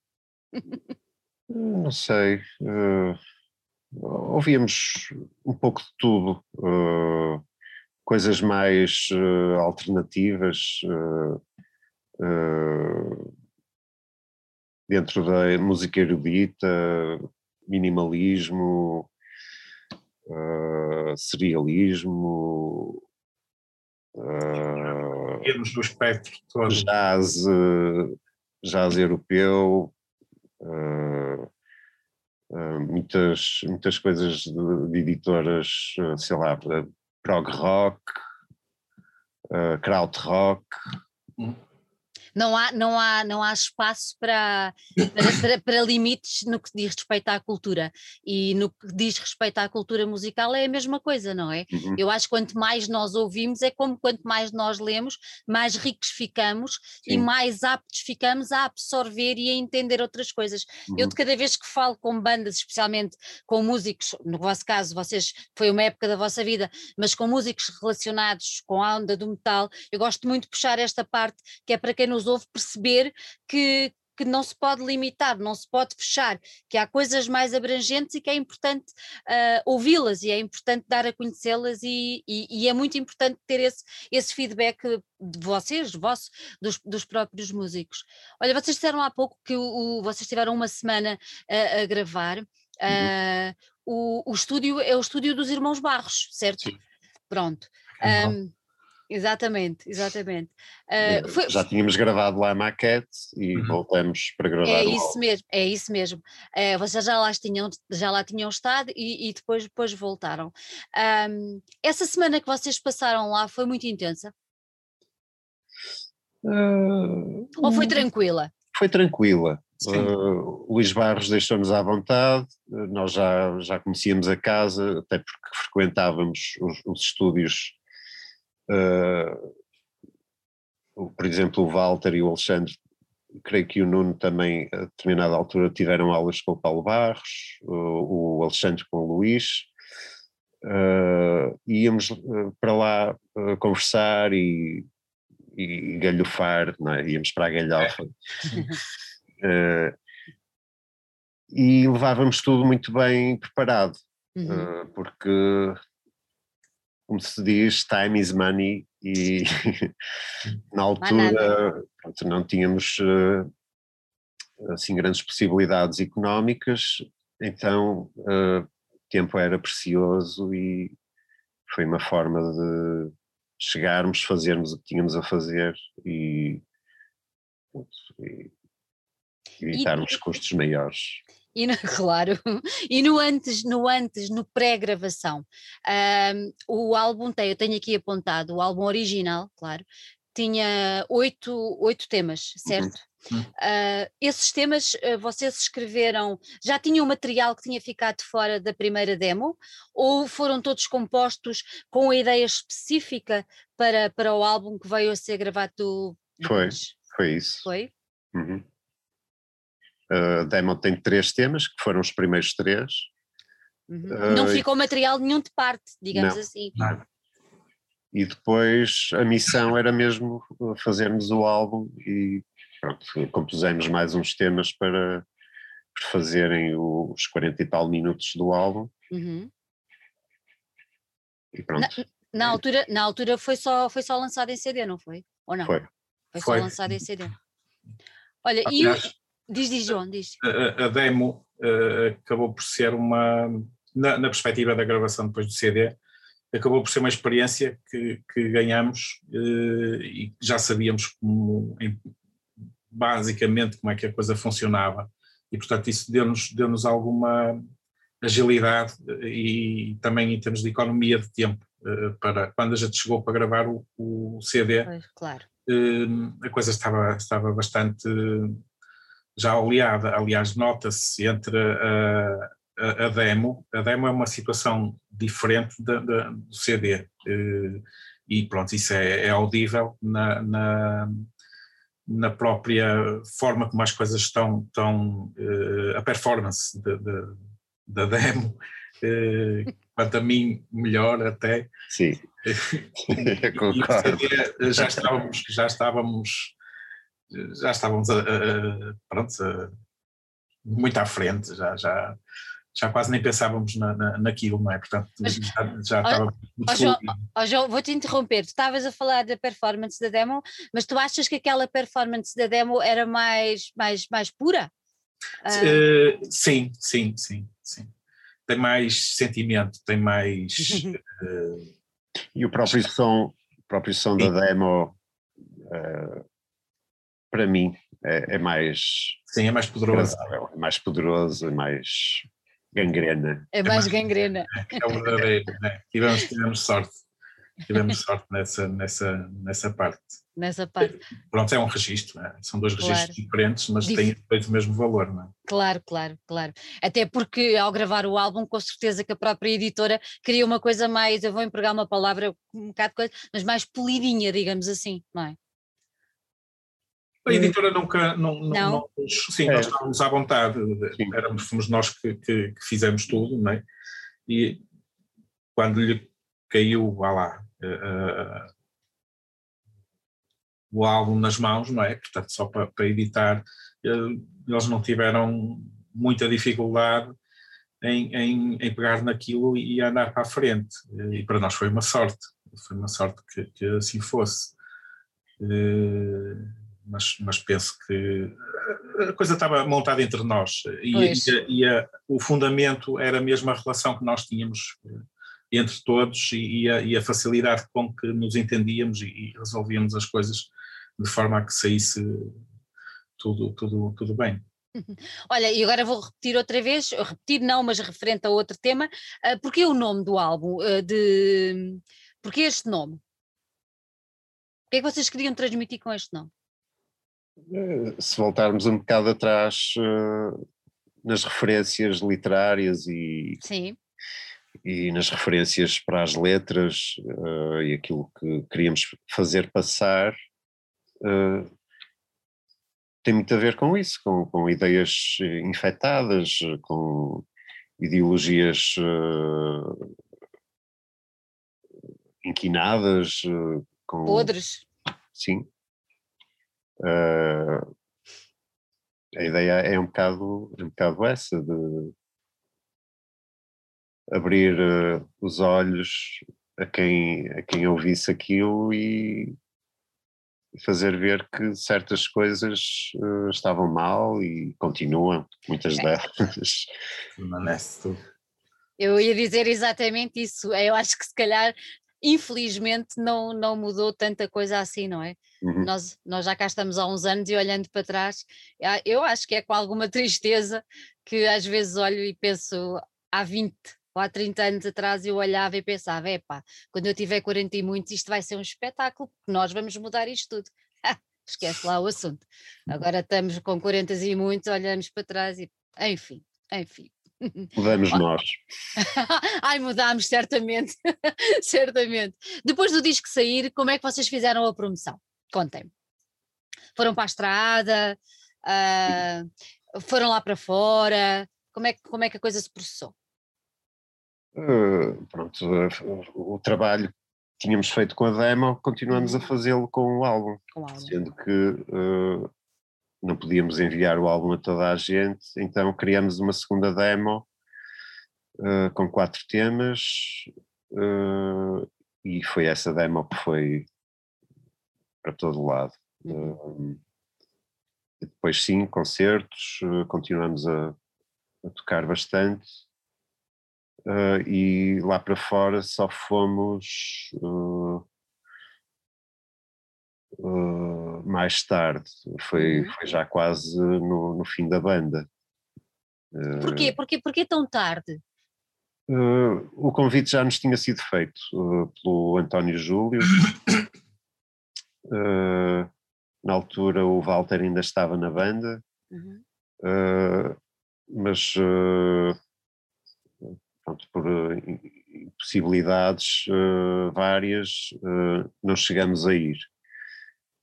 Não sei. Uh, ouvíamos um pouco de tudo. Uh, coisas mais uh, alternativas dentro da música erudita, minimalismo, serialismo, Temos do espectro todo. Jazz, jazz europeu, uh, uh, muitas, muitas coisas de, de editoras, uh, sei lá, prog rock, uh, kraut rock. Hum não há, não há, não há espaço para, para, para, para, limites no que diz respeito à cultura. E no que diz respeito à cultura musical é a mesma coisa, não é? Uhum. Eu acho que quanto mais nós ouvimos, é como quanto mais nós lemos, mais ricos ficamos Sim. e mais aptos ficamos a absorver e a entender outras coisas. Uhum. Eu, de cada vez que falo com bandas, especialmente com músicos, no vosso caso, vocês foi uma época da vossa vida, mas com músicos relacionados com a onda do metal, eu gosto muito de puxar esta parte que é para quem nos ouve perceber que, que não se pode limitar, não se pode fechar, que há coisas mais abrangentes e que é importante uh, ouvi-las e é importante dar a conhecê-las e, e, e, é muito importante ter esse, esse feedback de vocês, vosso, dos, dos próprios músicos. Olha, vocês disseram há pouco que o, o vocês tiveram uma semana a, a gravar. Uh, o, o estúdio é o estúdio dos Irmãos Barros, certo? Sim. Pronto. Um, Exatamente, exatamente. Uh, foi... Já tínhamos gravado lá a maquete e uhum. voltamos para gravar. É isso mesmo, é isso mesmo. Uh, vocês já lá tinham, já lá tinham estado e, e depois, depois voltaram. Um, essa semana que vocês passaram lá foi muito intensa? Uh, Ou foi tranquila? Foi tranquila. Uh, Luís Barros deixou-nos à vontade, nós já, já conhecíamos a casa, até porque frequentávamos os, os estúdios Uh, por exemplo, o Walter e o Alexandre, creio que o Nuno também, a determinada altura, tiveram aulas com o Paulo Barros, o, o Alexandre com o Luís. Uh, íamos uh, para lá uh, conversar e, e galhofar, não é? íamos para a galhofa. e levávamos tudo muito bem preparado, uhum. porque como se diz, time is money e na altura pronto, não tínhamos uh, assim grandes possibilidades económicas, então uh, o tempo era precioso e foi uma forma de chegarmos, fazermos o que tínhamos a fazer e, e evitarmos e, custos maiores. E no, claro, e no antes, no antes, no pré-gravação, um, o álbum tem, eu tenho aqui apontado, o álbum original, claro, tinha oito, oito temas, uhum. certo? Uhum. Uh, esses temas uh, vocês escreveram, já tinham material que tinha ficado fora da primeira demo ou foram todos compostos com a ideia específica para, para o álbum que veio a ser gravado? Foi, foi isso. Foi? Uhum. A demo tem três temas, que foram os primeiros três. Uhum. Uh, não ficou material nenhum de parte, digamos não, assim. Não. E depois a missão era mesmo fazermos o álbum e pronto, compusemos mais uns temas para fazerem os 40 e tal minutos do álbum. Uhum. E pronto. Na, na, altura, na altura foi só, foi só lançado em CD, não foi? Ou não? Foi. Foi, foi. só lançado em CD. Olha, Aliás, e Diz, diz, João, diz. A, a demo uh, acabou por ser uma, na, na, perspectiva da gravação depois do CD, acabou por ser uma experiência que, que ganhamos uh, e já sabíamos como, em, basicamente como é que a coisa funcionava e portanto isso deu-nos deu alguma agilidade e também em termos de economia de tempo uh, para quando a gente chegou para gravar o, o CD pois, claro. a coisa estava, estava bastante já oleada, aliás, nota-se entre a, a, a, demo, a demo é uma situação diferente da, da, do CD, eh, e pronto, isso é, é audível na, na, na, própria forma como as coisas estão, estão eh, a performance da, demo, eh, quanto a mim, melhor até. Sim, concordo. já estávamos, já estávamos, já estávamos a, a, pronto, a, muito à frente, já, já, já quase nem pensávamos na, na, naquilo, não é? Portanto, Mas- já, já estava muito ó, João, João, vou-te interromper. Tu estavas a falar da performance da demo, mas tu achas que aquela performance da demo era mais, mais, mais pura? Eh, sim, sim, sim, sim. Tem mais sentimento, tem mais. eh, E o próprio som, o próprio som da demo, eh, para mim, é, é mais sim, é mais poderoso. é mais poderoso, é mais gangrena. é mais gangrena. É o verdadeiro. né? Tivemos, tivemos sorte. Tivemos sorte nessa, nessa, nessa parte. Nessa parte. Pronto, é um registro, né? são dois Claro. registros diferentes, mas Dif- têm o mesmo valor, não é? Claro, claro, claro. Até porque ao gravar o álbum, com certeza que a própria editora queria uma coisa mais, eu vou empregar uma palavra um bocado de coisa, mas mais polidinha, digamos assim, não é? A editora nunca. Não, não, Não? sim, É. nós estávamos à vontade, Sim. éramos, fomos nós que, que- que fizemos tudo, não é? E quando lhe caiu, vá lá, eh, o álbum nas mãos, não é? Portanto, só para, para editar, eh, eles não tiveram muita dificuldade em, em, em pegar naquilo e andar para a frente. E para nós foi uma sorte, foi uma sorte que, que assim fosse. Eh, mas, mas penso que a coisa estava montada entre nós e, e e a- o fundamento era mesmo a relação que nós tínhamos eh, entre todos e, a, e a facilidade com que nos entendíamos e, resolvíamos as coisas de forma a que saísse tudo, tudo, tudo bem. Olha, e agora vou repetir outra vez, repetir não, mas referente a outro tema, ah, porquê o nome do álbum? Ah, de, porquê este nome? O que é que vocês queriam transmitir com este nome? Eh, Se voltarmos um bocado atrás eh, nas referências literárias e, Sim, e nas referências para as letras eh, e aquilo que queríamos fazer passar, tem muito a ver com isso, com, com ideias infectadas, com ideologias inquinadas, com, podres. Sim. Eh, a ideia é um bocado, é um bocado essa, de abrir eh, os olhos a quem, a quem ouvisse aquilo e fazer ver que certas coisas eh, estavam mal e continuam, muitas É. delas. Permanece tudo. Eu ia dizer exatamente isso. Eu acho que se calhar, infelizmente, não, não mudou tanta coisa assim, não é? Uhum. Nós, nós já cá estamos há uns anos e olhando para trás, ah, eu acho que é com alguma tristeza que às vezes olho e penso há 20 ou há 30 anos atrás eu olhava e pensava, epá, quando eu tiver 40 e muitos isto vai ser um espetáculo, porque nós vamos mudar isto tudo. Esquece lá o assunto. Agora estamos com 40 e muitos, olhamos para trás e enfim, enfim. Mudamos nós. Ai, mudámos, certamente, certamente. Depois do disco sair, como é que vocês fizeram a promoção? Contem-me. Foram para a estrada? Ah, foram lá para fora? Como é, que- como é que a coisa se processou? Uh, pronto, uh, o trabalho que tínhamos feito com a demo, continuamos a Uhum. fazê-lo com o álbum, Com o álbum? sendo que uh, não podíamos enviar o álbum a toda a gente, então criamos uma segunda demo uh, com quatro temas uh, e foi essa demo que foi para todo lado. Uh, depois sim, concertos, continuamos a, a tocar bastante. E lá para fora só fomos uh, uh, mais tarde, foi, Uhum. foi já quase no, no fim da banda. Uh, Porquê? Porquê, porquê tão tarde? uh, o convite já nos tinha sido feito uh, pelo António Júlio. Uh, na altura o Walter ainda estava na banda, Uhum. Uh, mas pronto, por impossibilidades uh, várias não chegamos a ir.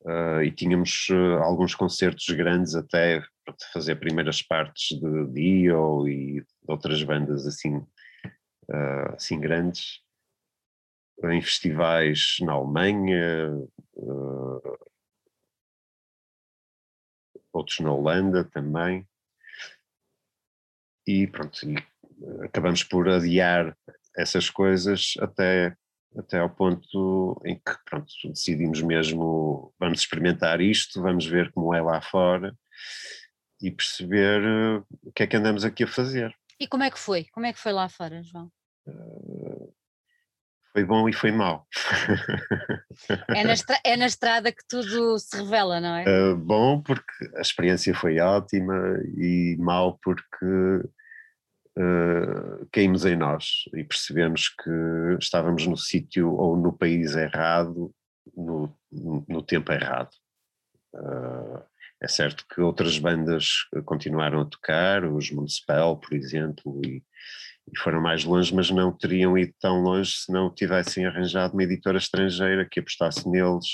Uh, e tínhamos uh, alguns concertos grandes até para fazer primeiras partes de Dio e de outras bandas assim uh, assim grandes, em festivais na Alemanha, outros na Holanda também. E pronto, e acabamos por adiar essas coisas até, até ao ponto em que pronto, decidimos mesmo, vamos experimentar isto, vamos ver como é lá fora e perceber uh, o que é que andamos aqui a fazer. E como é que foi? Como é que foi lá fora, João? Uh, foi bom e foi mau. É na, é na, estrada que tudo se revela, não é? Uh, bom porque a experiência foi ótima e mau porque uh, caímos em nós e percebemos que estávamos no sítio ou no país errado, no, no tempo errado. Uh, é certo que outras bandas continuaram a tocar, os Municipal, por exemplo, e, e, foram mais longe, mas não teriam ido tão longe se não tivessem arranjado uma editora estrangeira que apostasse neles,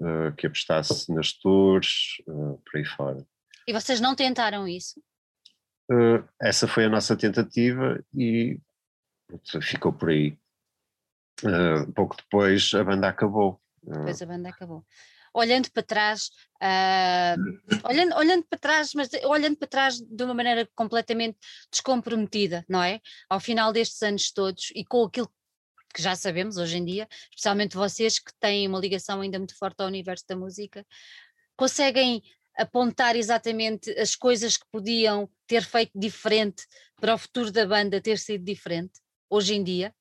uh, que apostasse nas tours, uh, por aí fora. E vocês não tentaram isso? Uh, essa foi a nossa tentativa e ficou por aí. pouco depois a banda acabou. Depois a banda acabou olhando para trás, uh, olhando, olhando para trás, mas olhando para trás de uma maneira completamente descomprometida, não é? Ao final destes anos todos e com aquilo que já sabemos hoje em dia, especialmente vocês que têm uma ligação ainda muito forte ao universo da música, conseguem apontar exatamente as coisas que podiam ter feito diferente para o futuro da banda ter sido diferente hoje em dia?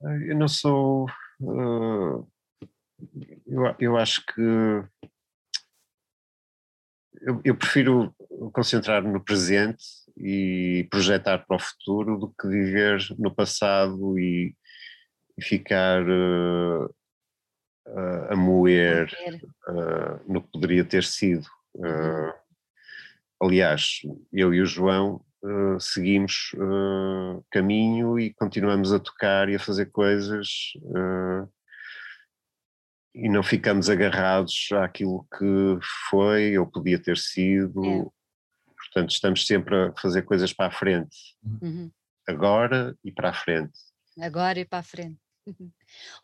Eu não sou uh, eu, eu acho que eu, eu prefiro concentrar-me no presente e projetar para o futuro do que viver no passado e, e ficar uh, uh, a moer uh, no que poderia ter sido. aliás, eu e o João seguimos caminho e continuamos a tocar e a fazer coisas e não ficamos agarrados àquilo que foi ou podia ter sido. É. Portanto, estamos sempre a fazer coisas para a frente. Uhum. Agora e para a frente. Agora e para a frente.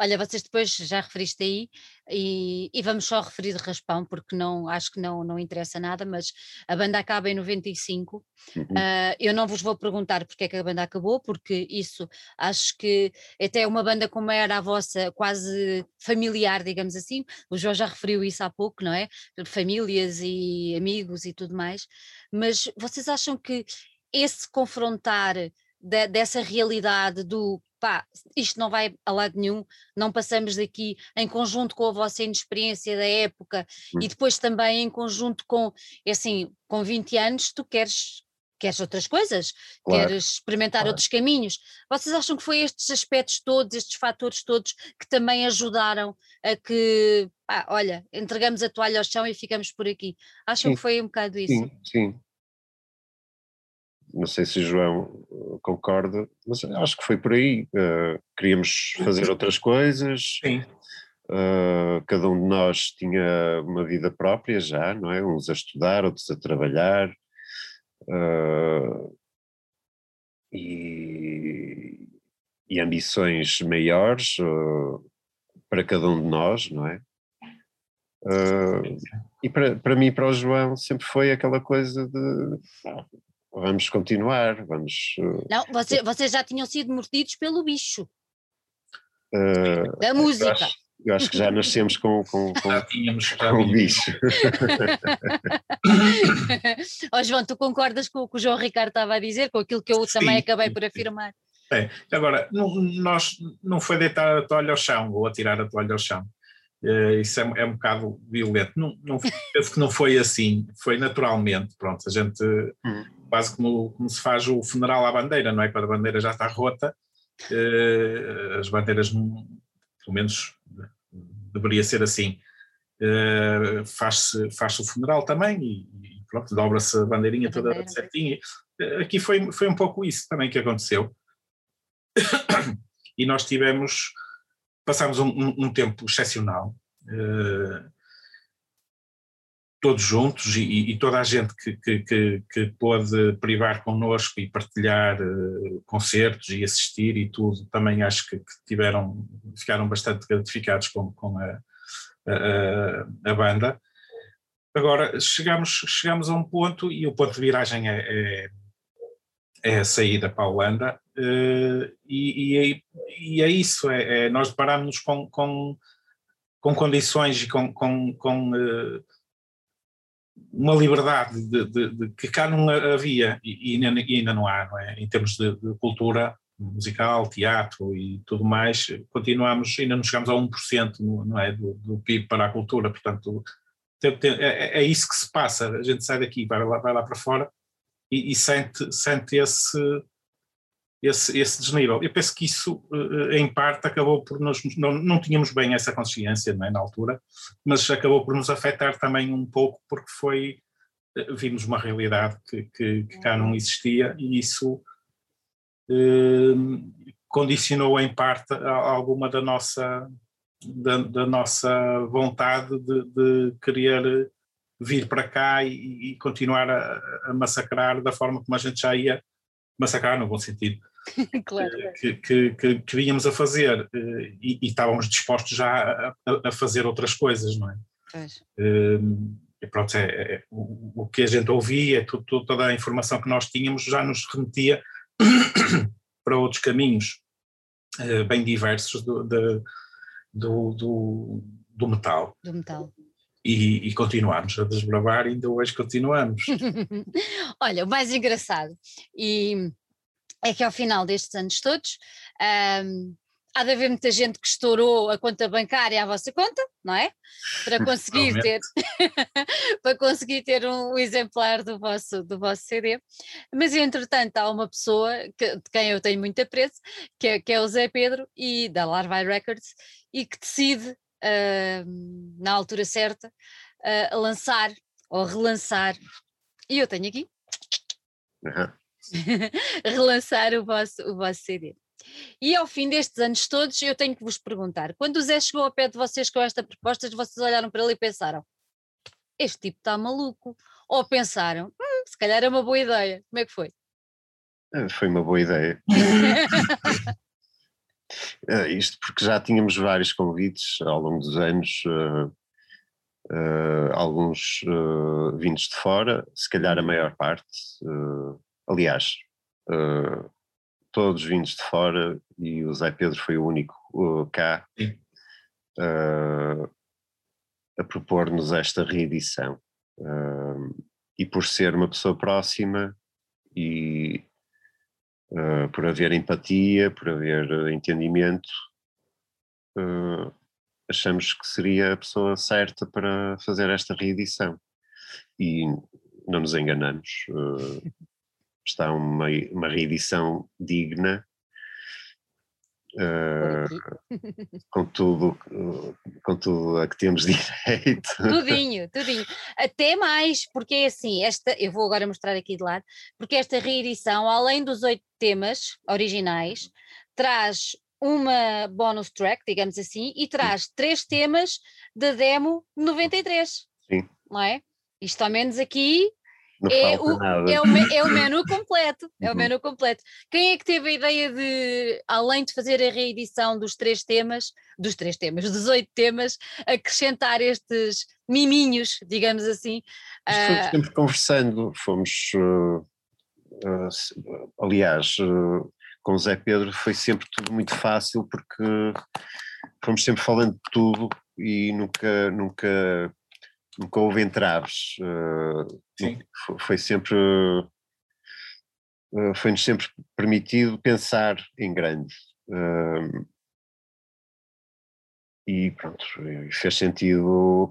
Olha, vocês depois já referiste aí e, e, vamos só referir de raspão porque não acho que não, não interessa nada, mas a banda acaba em 95. Uhum. Uh, eu não vos vou perguntar porque é que a banda acabou, porque isso acho que até uma banda como era a vossa, quase familiar, digamos assim, o João já referiu isso há pouco, não é? Famílias e amigos e tudo mais, mas vocês acham que esse confrontar de, dessa realidade do pá, isto não vai a lado nenhum, não passamos daqui em conjunto com a vossa inexperiência da época hum. e depois também em conjunto com, é assim, com 20 anos tu queres queres outras coisas, claro. queres experimentar claro. outros caminhos. Vocês acham que foi estes aspectos todos, estes fatores todos que também ajudaram a que, pá, olha, entregamos a toalha ao chão e ficamos por aqui? Acham sim. que foi um bocado isso? Sim, sim, não sei se João eh, concorda, mas acho que foi por aí. Uh, queríamos fazer outras coisas. Sim. Uh, cada um de nós tinha uma vida própria já, não é? Uns a estudar, outros a trabalhar. Uh, e, e, ambições maiores para cada um de nós, não é? e para, para mim e para o João sempre foi aquela coisa de vamos continuar, vamos. Eh, não, você, vocês já tinham sido mordidos pelo bicho. Uh, da música. Eu acho, eu acho, que já nascemos com, com, com, já tínhamos, já com o bicho. oh, João, tu concordas com o que o João Ricardo estava a dizer, com aquilo que eu sim, também acabei por afirmar? É, agora, não, nós, não foi deitar a toalha ao chão ou atirar a toalha ao chão. Uh, isso é, é, um bocado violento. Não, não, penso que não foi assim, foi naturalmente. Pronto, a gente hum quase como, como se faz o funeral à bandeira, não é? Quando a bandeira já está rota, eh, as bandeiras, pelo menos deveria ser assim, eh, faz-se faz o funeral também e, e pronto, dobra-se a bandeirinha toda bandeira. certinha. Eh, aqui foi, foi um pouco isso também que aconteceu. e nós tivemos, passámos um, um, um tempo excepcional. Todos juntos e, e, toda a gente que, que, que, que pôde privar connosco e partilhar uh, concertos e assistir e tudo, também acho que, tiveram, ficaram bastante gratificados com, com a, a, a, banda. Agora, chegamos, chegamos a um ponto e o ponto de viragem é, é, é a saída para a Holanda uh, e, e, e, é, isso, é, é nós deparamos-nos com, com, com condições e com, com, com uh, uma liberdade de, de, de, que cá não havia e, e, ainda não há, não é? em termos de, cultura musical, teatro e tudo mais, continuamos, ainda não chegamos a 1% não é? do, do PIB para a cultura, portanto tem, é, é, isso que se passa, a gente sai daqui, vai lá, vai lá para fora e, e sente, sente esse, esse, esse desnível. Eu penso que isso, eh, em parte, acabou por nos. Não, não tínhamos bem essa consciência é, na altura, mas acabou por nos afetar também um pouco, porque foi. Eh, vimos uma realidade que, que, que cá não existia e isso eh, condicionou, em parte, alguma da nossa. Da, da nossa vontade de, de querer vir para cá e, e continuar a, a, massacrar da forma como a gente já ia massacrar, no bom sentido, claro. que, que, que, a fazer eh, e, e, estávamos dispostos já a, a, fazer outras coisas, não é? Pois. Ehm, e pronto, é, é, o, o, que a gente ouvia, tudo, tudo, toda a informação que nós tínhamos já nos remetia para outros caminhos uh, bem diversos do, de, do, do, do, metal. Do metal. E, e continuamos a desbravar, ainda hoje continuamos. Olha, o mais engraçado, e é que ao final destes anos todos um, há de haver muita gente que estourou a conta bancária à vossa conta, não é? Para conseguir ter para conseguir ter um, exemplar do vosso, do vosso CD. Mas entretanto há uma pessoa que, de quem eu tenho muito apreço, que é, que é o Zé Pedro e da Larvae Records, e que decide uh, na altura certa uh, lançar ou relançar. E eu tenho aqui. Uhum. relançar o vosso, o vosso CD. E ao fim destes anos todos, eu tenho que vos perguntar: quando o Zé chegou ao pé de vocês com esta proposta, vocês olharam para ele e pensaram: este tipo está maluco? Ou pensaram: hum, se calhar é uma boa ideia? Como é que foi? Eh, foi uma boa ideia. uh, isto porque já tínhamos vários convites ao longo dos anos, uh, uh, alguns vindos de fora, se calhar a uhum. maior parte aliás, uh, todos vindos de fora e o Zé Pedro foi o único uh, cá uh, a propor-nos esta reedição. e por ser uma pessoa próxima e por haver empatia, por haver entendimento, achamos que seria a pessoa certa para fazer esta reedição. E não nos enganamos. Está uma, uma reedição digna, uh, com, tudo, com tudo a que temos direito. Tudinho, tudinho. Até mais, porque é assim, esta, eu vou agora mostrar aqui de lado, porque esta reedição, além dos oito temas originais, traz uma bonus track, digamos assim, e traz três temas da demo 93. Sim. Não é? Isto ao menos aqui é o, é, o, é o menu completo, é o uhum. menu completo. Quem é que teve a ideia de, além de fazer a reedição dos três temas, dos três temas, dos oito temas, acrescentar estes miminhos, digamos assim? Uh... sempre conversando, fomos, uh, uh, aliás, com o Zé Pedro foi sempre tudo muito fácil porque fomos sempre falando de tudo e nunca, nunca nunca houve entraves. Uh, foi sempre. Uh, Foi-nos sempre permitido pensar em grande. Uh, e pronto, fez sentido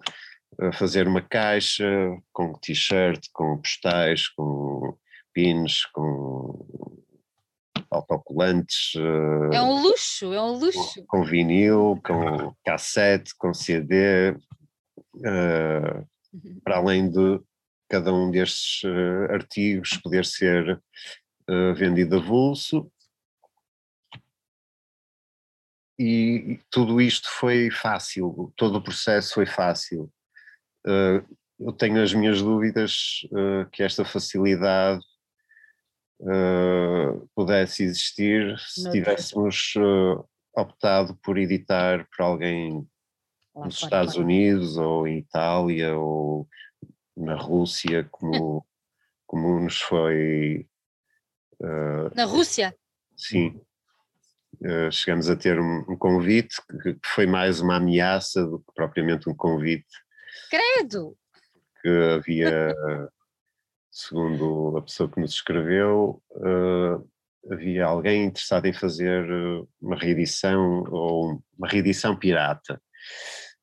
fazer uma caixa com t-shirt, com postais, com pins, com autocolantes. É um luxo, é um luxo. Com vinil, com cassete, com CD, uh, para além de cada um destes uh, artigos poder ser uh, vendido a vulso. E, tudo isto foi fácil, todo o processo foi fácil. eu tenho as minhas dúvidas que esta facilidade pudesse existir se tivéssemos optado por editar por alguém Nos Estados Unidos ou em Itália ou na Rússia, como, como nos foi. na Rússia? Sim. chegamos a ter um, um convite que foi mais uma ameaça do que propriamente um convite. Credo! Que havia segundo a pessoa que nos escreveu, uh, havia alguém interessado em fazer uma reedição ou uma reedição pirata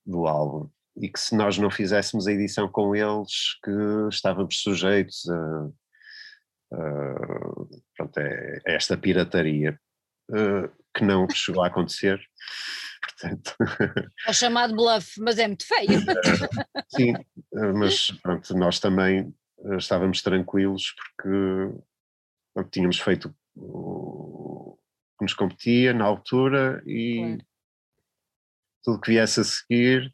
do álbum. E que se nós não fizéssemos a edição com eles que estávamos sujeitos a, a, pronto, é, a esta pirataria uh, que não chegou a acontecer. Portanto é chamado bluff, mas é muito feio. Sim, mas pronto, nós também eh, estávamos tranquilos porque tínhamos feito o que nos competia na altura e claro. Tudo que viesse a seguir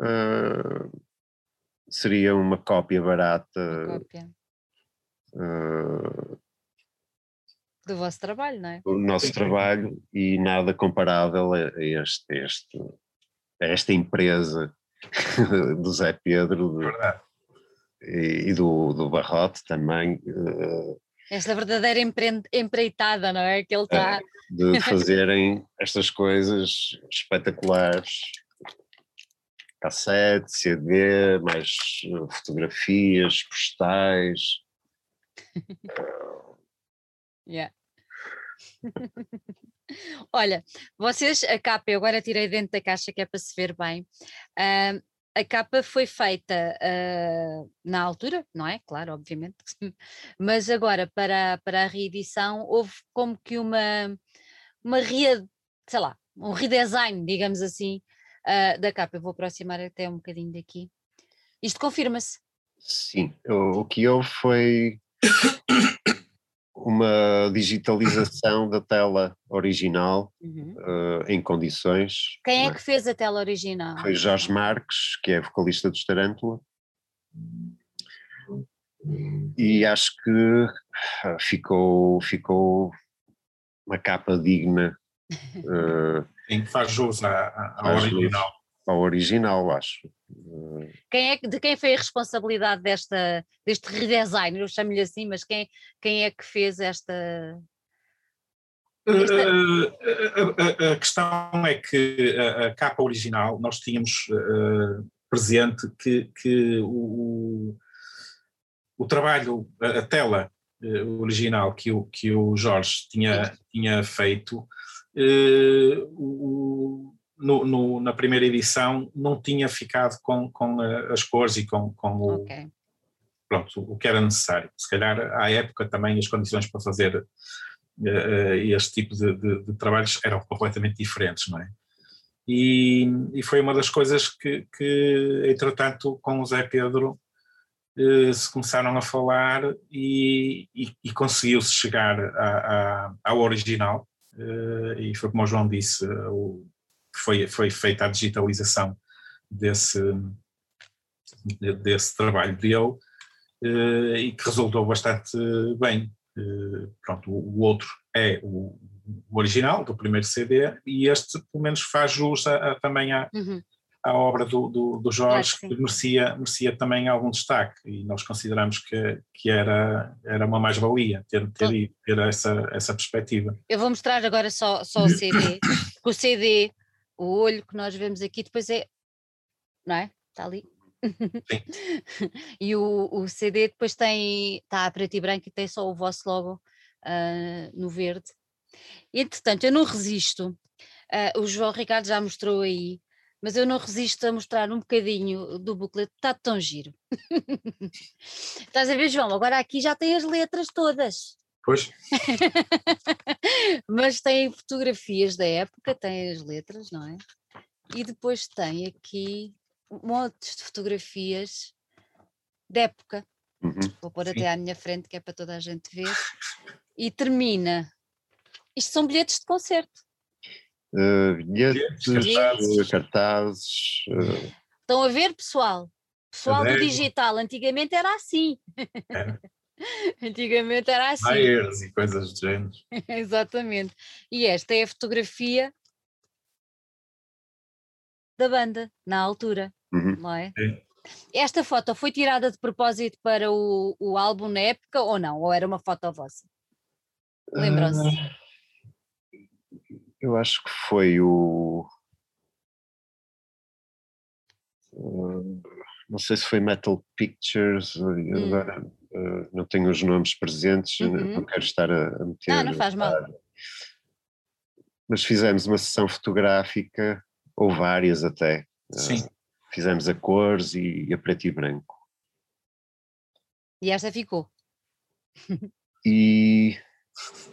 uh, seria uma cópia barata uma cópia. Uh, do vosso trabalho, não é? Do nosso trabalho e nada comparável a, este, a este, a esta empresa do Zé Pedro. De, e, e do, do Barrote também. Uh, Esta verdadeira empreitada, não é? Que ele está. Uh, de fazerem estas coisas espetaculares. Cassete, CD, mais eh, fotografias, postais. yeah. Olha, vocês, a capa, eu agora tirei dentro da caixa que é para se ver bem. Uh, a capa foi feita uh, na altura, não é? Claro, obviamente, mas agora para, para a reedição houve como que uma, uma rea, sei lá, um redesign, digamos assim, uh, da capa. Eu vou aproximar até um bocadinho daqui. Isto confirma-se? Sim, o, o que houve foi uma digitalização da tela original uhum. uh, em condições. Quem é, é que fez a tela original? Foi Jorge Marques, que é vocalista dos Tarântula. E acho que ah, ficou, ficou uma capa digna. Uh, em que faz jus à, à original ao original, acho. Quem é, de quem foi a responsabilidade desta, deste redesign? Eu chamo-lhe assim, mas quem, quem é que fez esta. esta... Uh, a, a, a, questão é que a, a, capa original nós tínhamos uh, presente que, que o, o trabalho, a, tela uh, original que o, que o Jorge tinha, tinha feito, o, no, no, na primeira edição não tinha ficado com, com as cores e com, com o, okay. pronto, o que era necessário. Se calhar à época também as condições para fazer uh, este tipo de, de, de, trabalhos eram completamente diferentes, não é? E, e foi uma das coisas que, que entretanto, com o Zé Pedro uh, se começaram a falar e, e, e conseguiu-se chegar a, a, ao original. Uh, e foi como o João disse, o, foi, foi feita a digitalização desse, desse trabalho dele eh, e que resultou bastante bem. Eh, pronto, o outro é o, o, original do primeiro CD e este pelo menos faz jus a, a, também à, uhum. à obra do, do, do Jorge, que merecia, merecia também algum destaque e nós consideramos que, que era, era uma mais-valia ter, ter, ter essa, essa perspectiva. Eu vou mostrar agora só, só o CD, o CD o olho que nós vemos aqui depois é, não é? Está ali. e o, o CD depois tem, está a preto e branco e tem só o vosso logo uh, no verde. Entretanto, eu não resisto, uh, o João Ricardo já mostrou aí, mas eu não resisto a mostrar um bocadinho do booklet, está tão giro. Estás a ver, João? Agora aqui já tem as letras todas. Pois. Mas tem fotografias da época, tem as letras, não é? E depois tem aqui montes de fotografias da época. Uhum. Vou pôr Sim. até à minha frente, que é para toda a gente ver. E termina. Isto são bilhetes de concerto. Uh, bilhetes, cartazes. cartazes uh... Estão a ver, pessoal? Pessoal do digital, antigamente era assim. Era. antigamente era assim. Flyers e coisas do género. Exatamente. E esta é a fotografia da banda, na altura, Uhum. não é? É. Esta foto foi tirada de propósito para o, o álbum na época ou não? Ou era uma foto vossa? Lembram-se? Ah, eu acho que foi o. ah, não sei se foi Metal Pictures, eh, agora ah, não tenho os nomes presentes, Uhum. não quero estar a, a meter. Ah, não faz mal. Mas fizemos uma sessão fotográfica, ou várias até. ah, Sim. fizemos a cores e a preto e branco. E esta ficou. E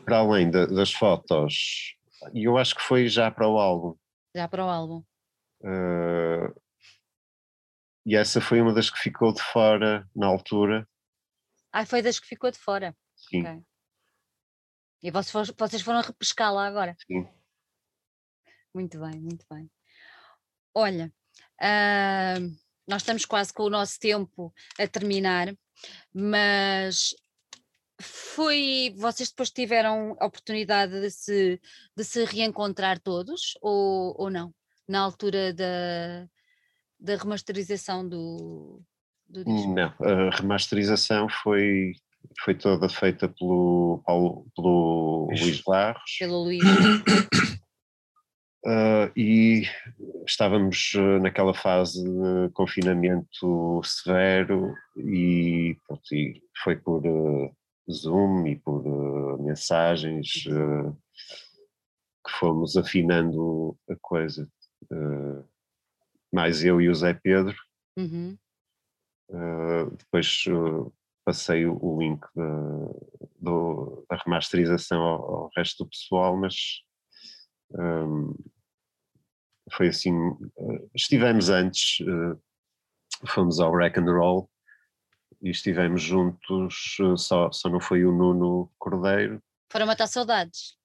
para além da- das fotos, e eu acho que foi já para o álbum. Já para o álbum. Uh, e essa foi uma das que ficou de fora na altura. Ah, foi das que ficou de fora. Sim, Ok. E vocês foram, vocês foram repescar lá agora. sim. Muito bem, muito bem. Olha, ah, nós estamos quase com o nosso tempo a terminar, mas foi. Vocês depois tiveram a oportunidade de se, de se reencontrar todos ou, ou não? Na altura da, da remasterização do, do disco? Não, a remasterização foi, foi toda feita pelo, Paulo, pelo Luís. Luís Barros Pelo Luís? uh, e estávamos uh, naquela fase de confinamento severo e, pronto, e foi por uh, Zoom e por uh, mensagens uh, que fomos afinando a coisa. Uh, mais eu e o Zé Pedro. Uhum. Uh, depois uh, passei o, o link da, do- da remasterização ao, ao resto do pessoal, mas um, foi assim. uh, estivemos antes, fomos ao Rock and Roll e estivemos juntos, só, só não foi o Nuno Cordeiro. Foram matar saudades.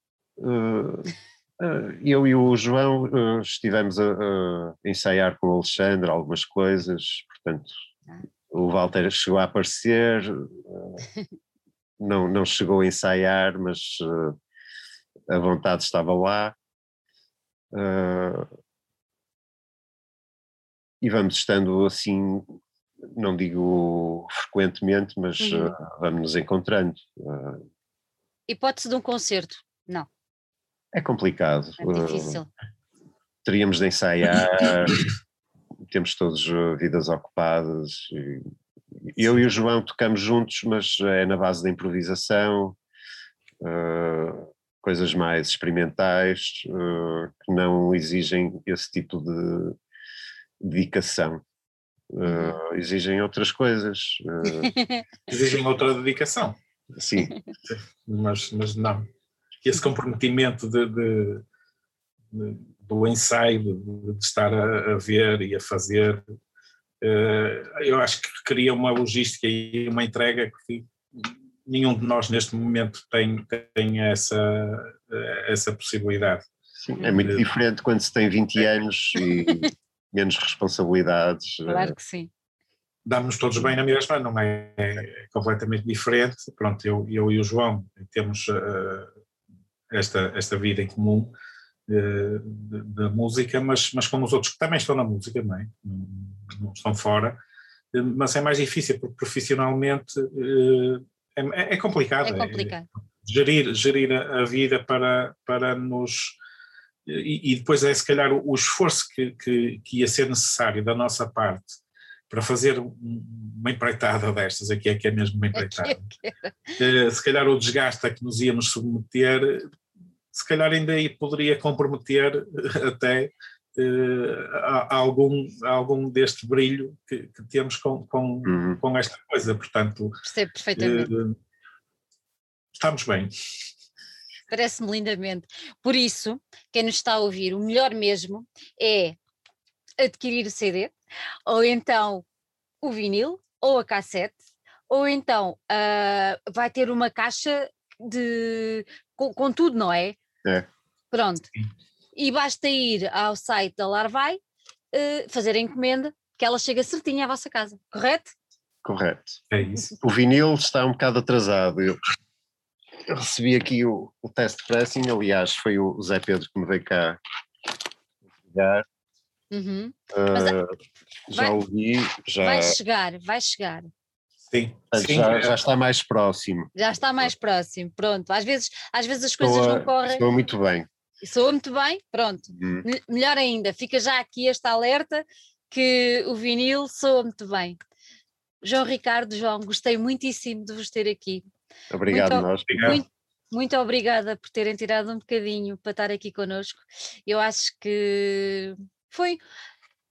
Eu e o João estivemos a, a ensaiar com o Alexandre algumas coisas, portanto, Ah. O Walter chegou a aparecer, não, não chegou a ensaiar, mas uh, a vontade estava lá. Uh, e vamos estando assim, não digo frequentemente, mas Uhum. uh, vamos nos encontrando. Hipótese de um concerto? Não, é complicado. é difícil. teríamos de ensaiar, temos todos uh, vidas ocupadas. e- eu e o João tocamos juntos, mas é na base da improvisação, uh, coisas mais experimentais, uh, que não exigem esse tipo de dedicação. Uh, exigem outras coisas. uh, Exigem outra dedicação, sim, mas, mas não. Esse comprometimento de, de- de- do ensaio, de, estar a, a ver e a fazer, eh, eu acho que requeria uma logística e uma entrega que nenhum de nós neste momento tem, tem essa, eh, essa possibilidade. sim, é muito diferente quando se tem 20 anos e menos responsabilidades. uh, Claro que sim. damos todos bem na mesma, não é, é completamente diferente. Pronto, eu, eu e o João temos eh, esta, esta vida em comum eh, da música, mas, mas como os outros que também estão na música, não, é? não, estão fora, eh, mas é mais difícil porque profissionalmente eh, é, é complicado. É é- complicado. gerir, gerir a vida para, para nos. E, e depois é se calhar o, o esforço que, que, que ia ser necessário da nossa parte para fazer um- uma empreitada destas, aqui é que é mesmo uma empreitada, Eh, se calhar o desgaste a que nos íamos submeter, se calhar ainda aí poderia comprometer eh, até a- a algum, a algum deste brilho que, que temos com, com, uhum. com esta coisa, portanto Percebo perfeitamente. eh, estamos bem. Parece-me lindamente. Por isso, quem nos está a ouvir, o melhor mesmo é adquirir o CD, ou então o vinil, ou a cassete, ou então ah, vai ter uma caixa de com, com tudo, não é? É. Pronto. E basta ir ao site da Larvai, eh, fazer a encomenda que ela chega certinha à vossa casa, correto? Correto. É isso. O vinil está um bocado atrasado. Eu, eu recebi aqui o, o test pressing, aliás, foi o Zé Pedro que me veio cá ligar. Uhum. Uh, já vai- ouvi, já, Vai chegar, vai chegar. Sim, sim. já, é- já está mais próximo. Já está mais próximo, pronto. Às vezes, às vezes as Estou, coisas a- não correm. estou muito bem. Soa muito bem, pronto. Hum, Me- Melhor ainda, fica já aqui este alerta que o vinil soa muito bem. João Ricardo, João, gostei muitíssimo de vos ter aqui. Obrigado, Muito- nós. Obrigado. Muito, muito obrigada por terem tirado um bocadinho para estar aqui connosco. Eu acho que foi.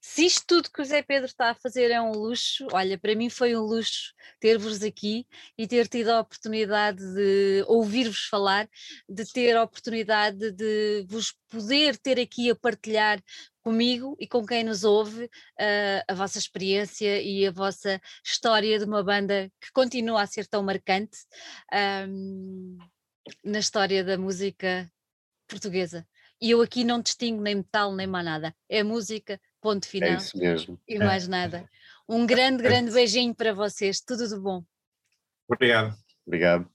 Se isto tudo que o Zé Pedro está a fazer é um luxo, olha, para mim foi um luxo ter-vos aqui e ter tido a oportunidade de ouvir-vos falar, de ter a oportunidade de vos poder ter aqui a partilhar comigo e com quem nos ouve ah, a vossa experiência e a vossa história de uma banda que continua a ser tão marcante ahm, na história da música portuguesa. E eu aqui não distingo nem metal nem mais nada. É música, ponto É final isso mesmo. e mais nada. Um grande, grande beijinho para vocês. Tudo de bom. Obrigado. Obrigado.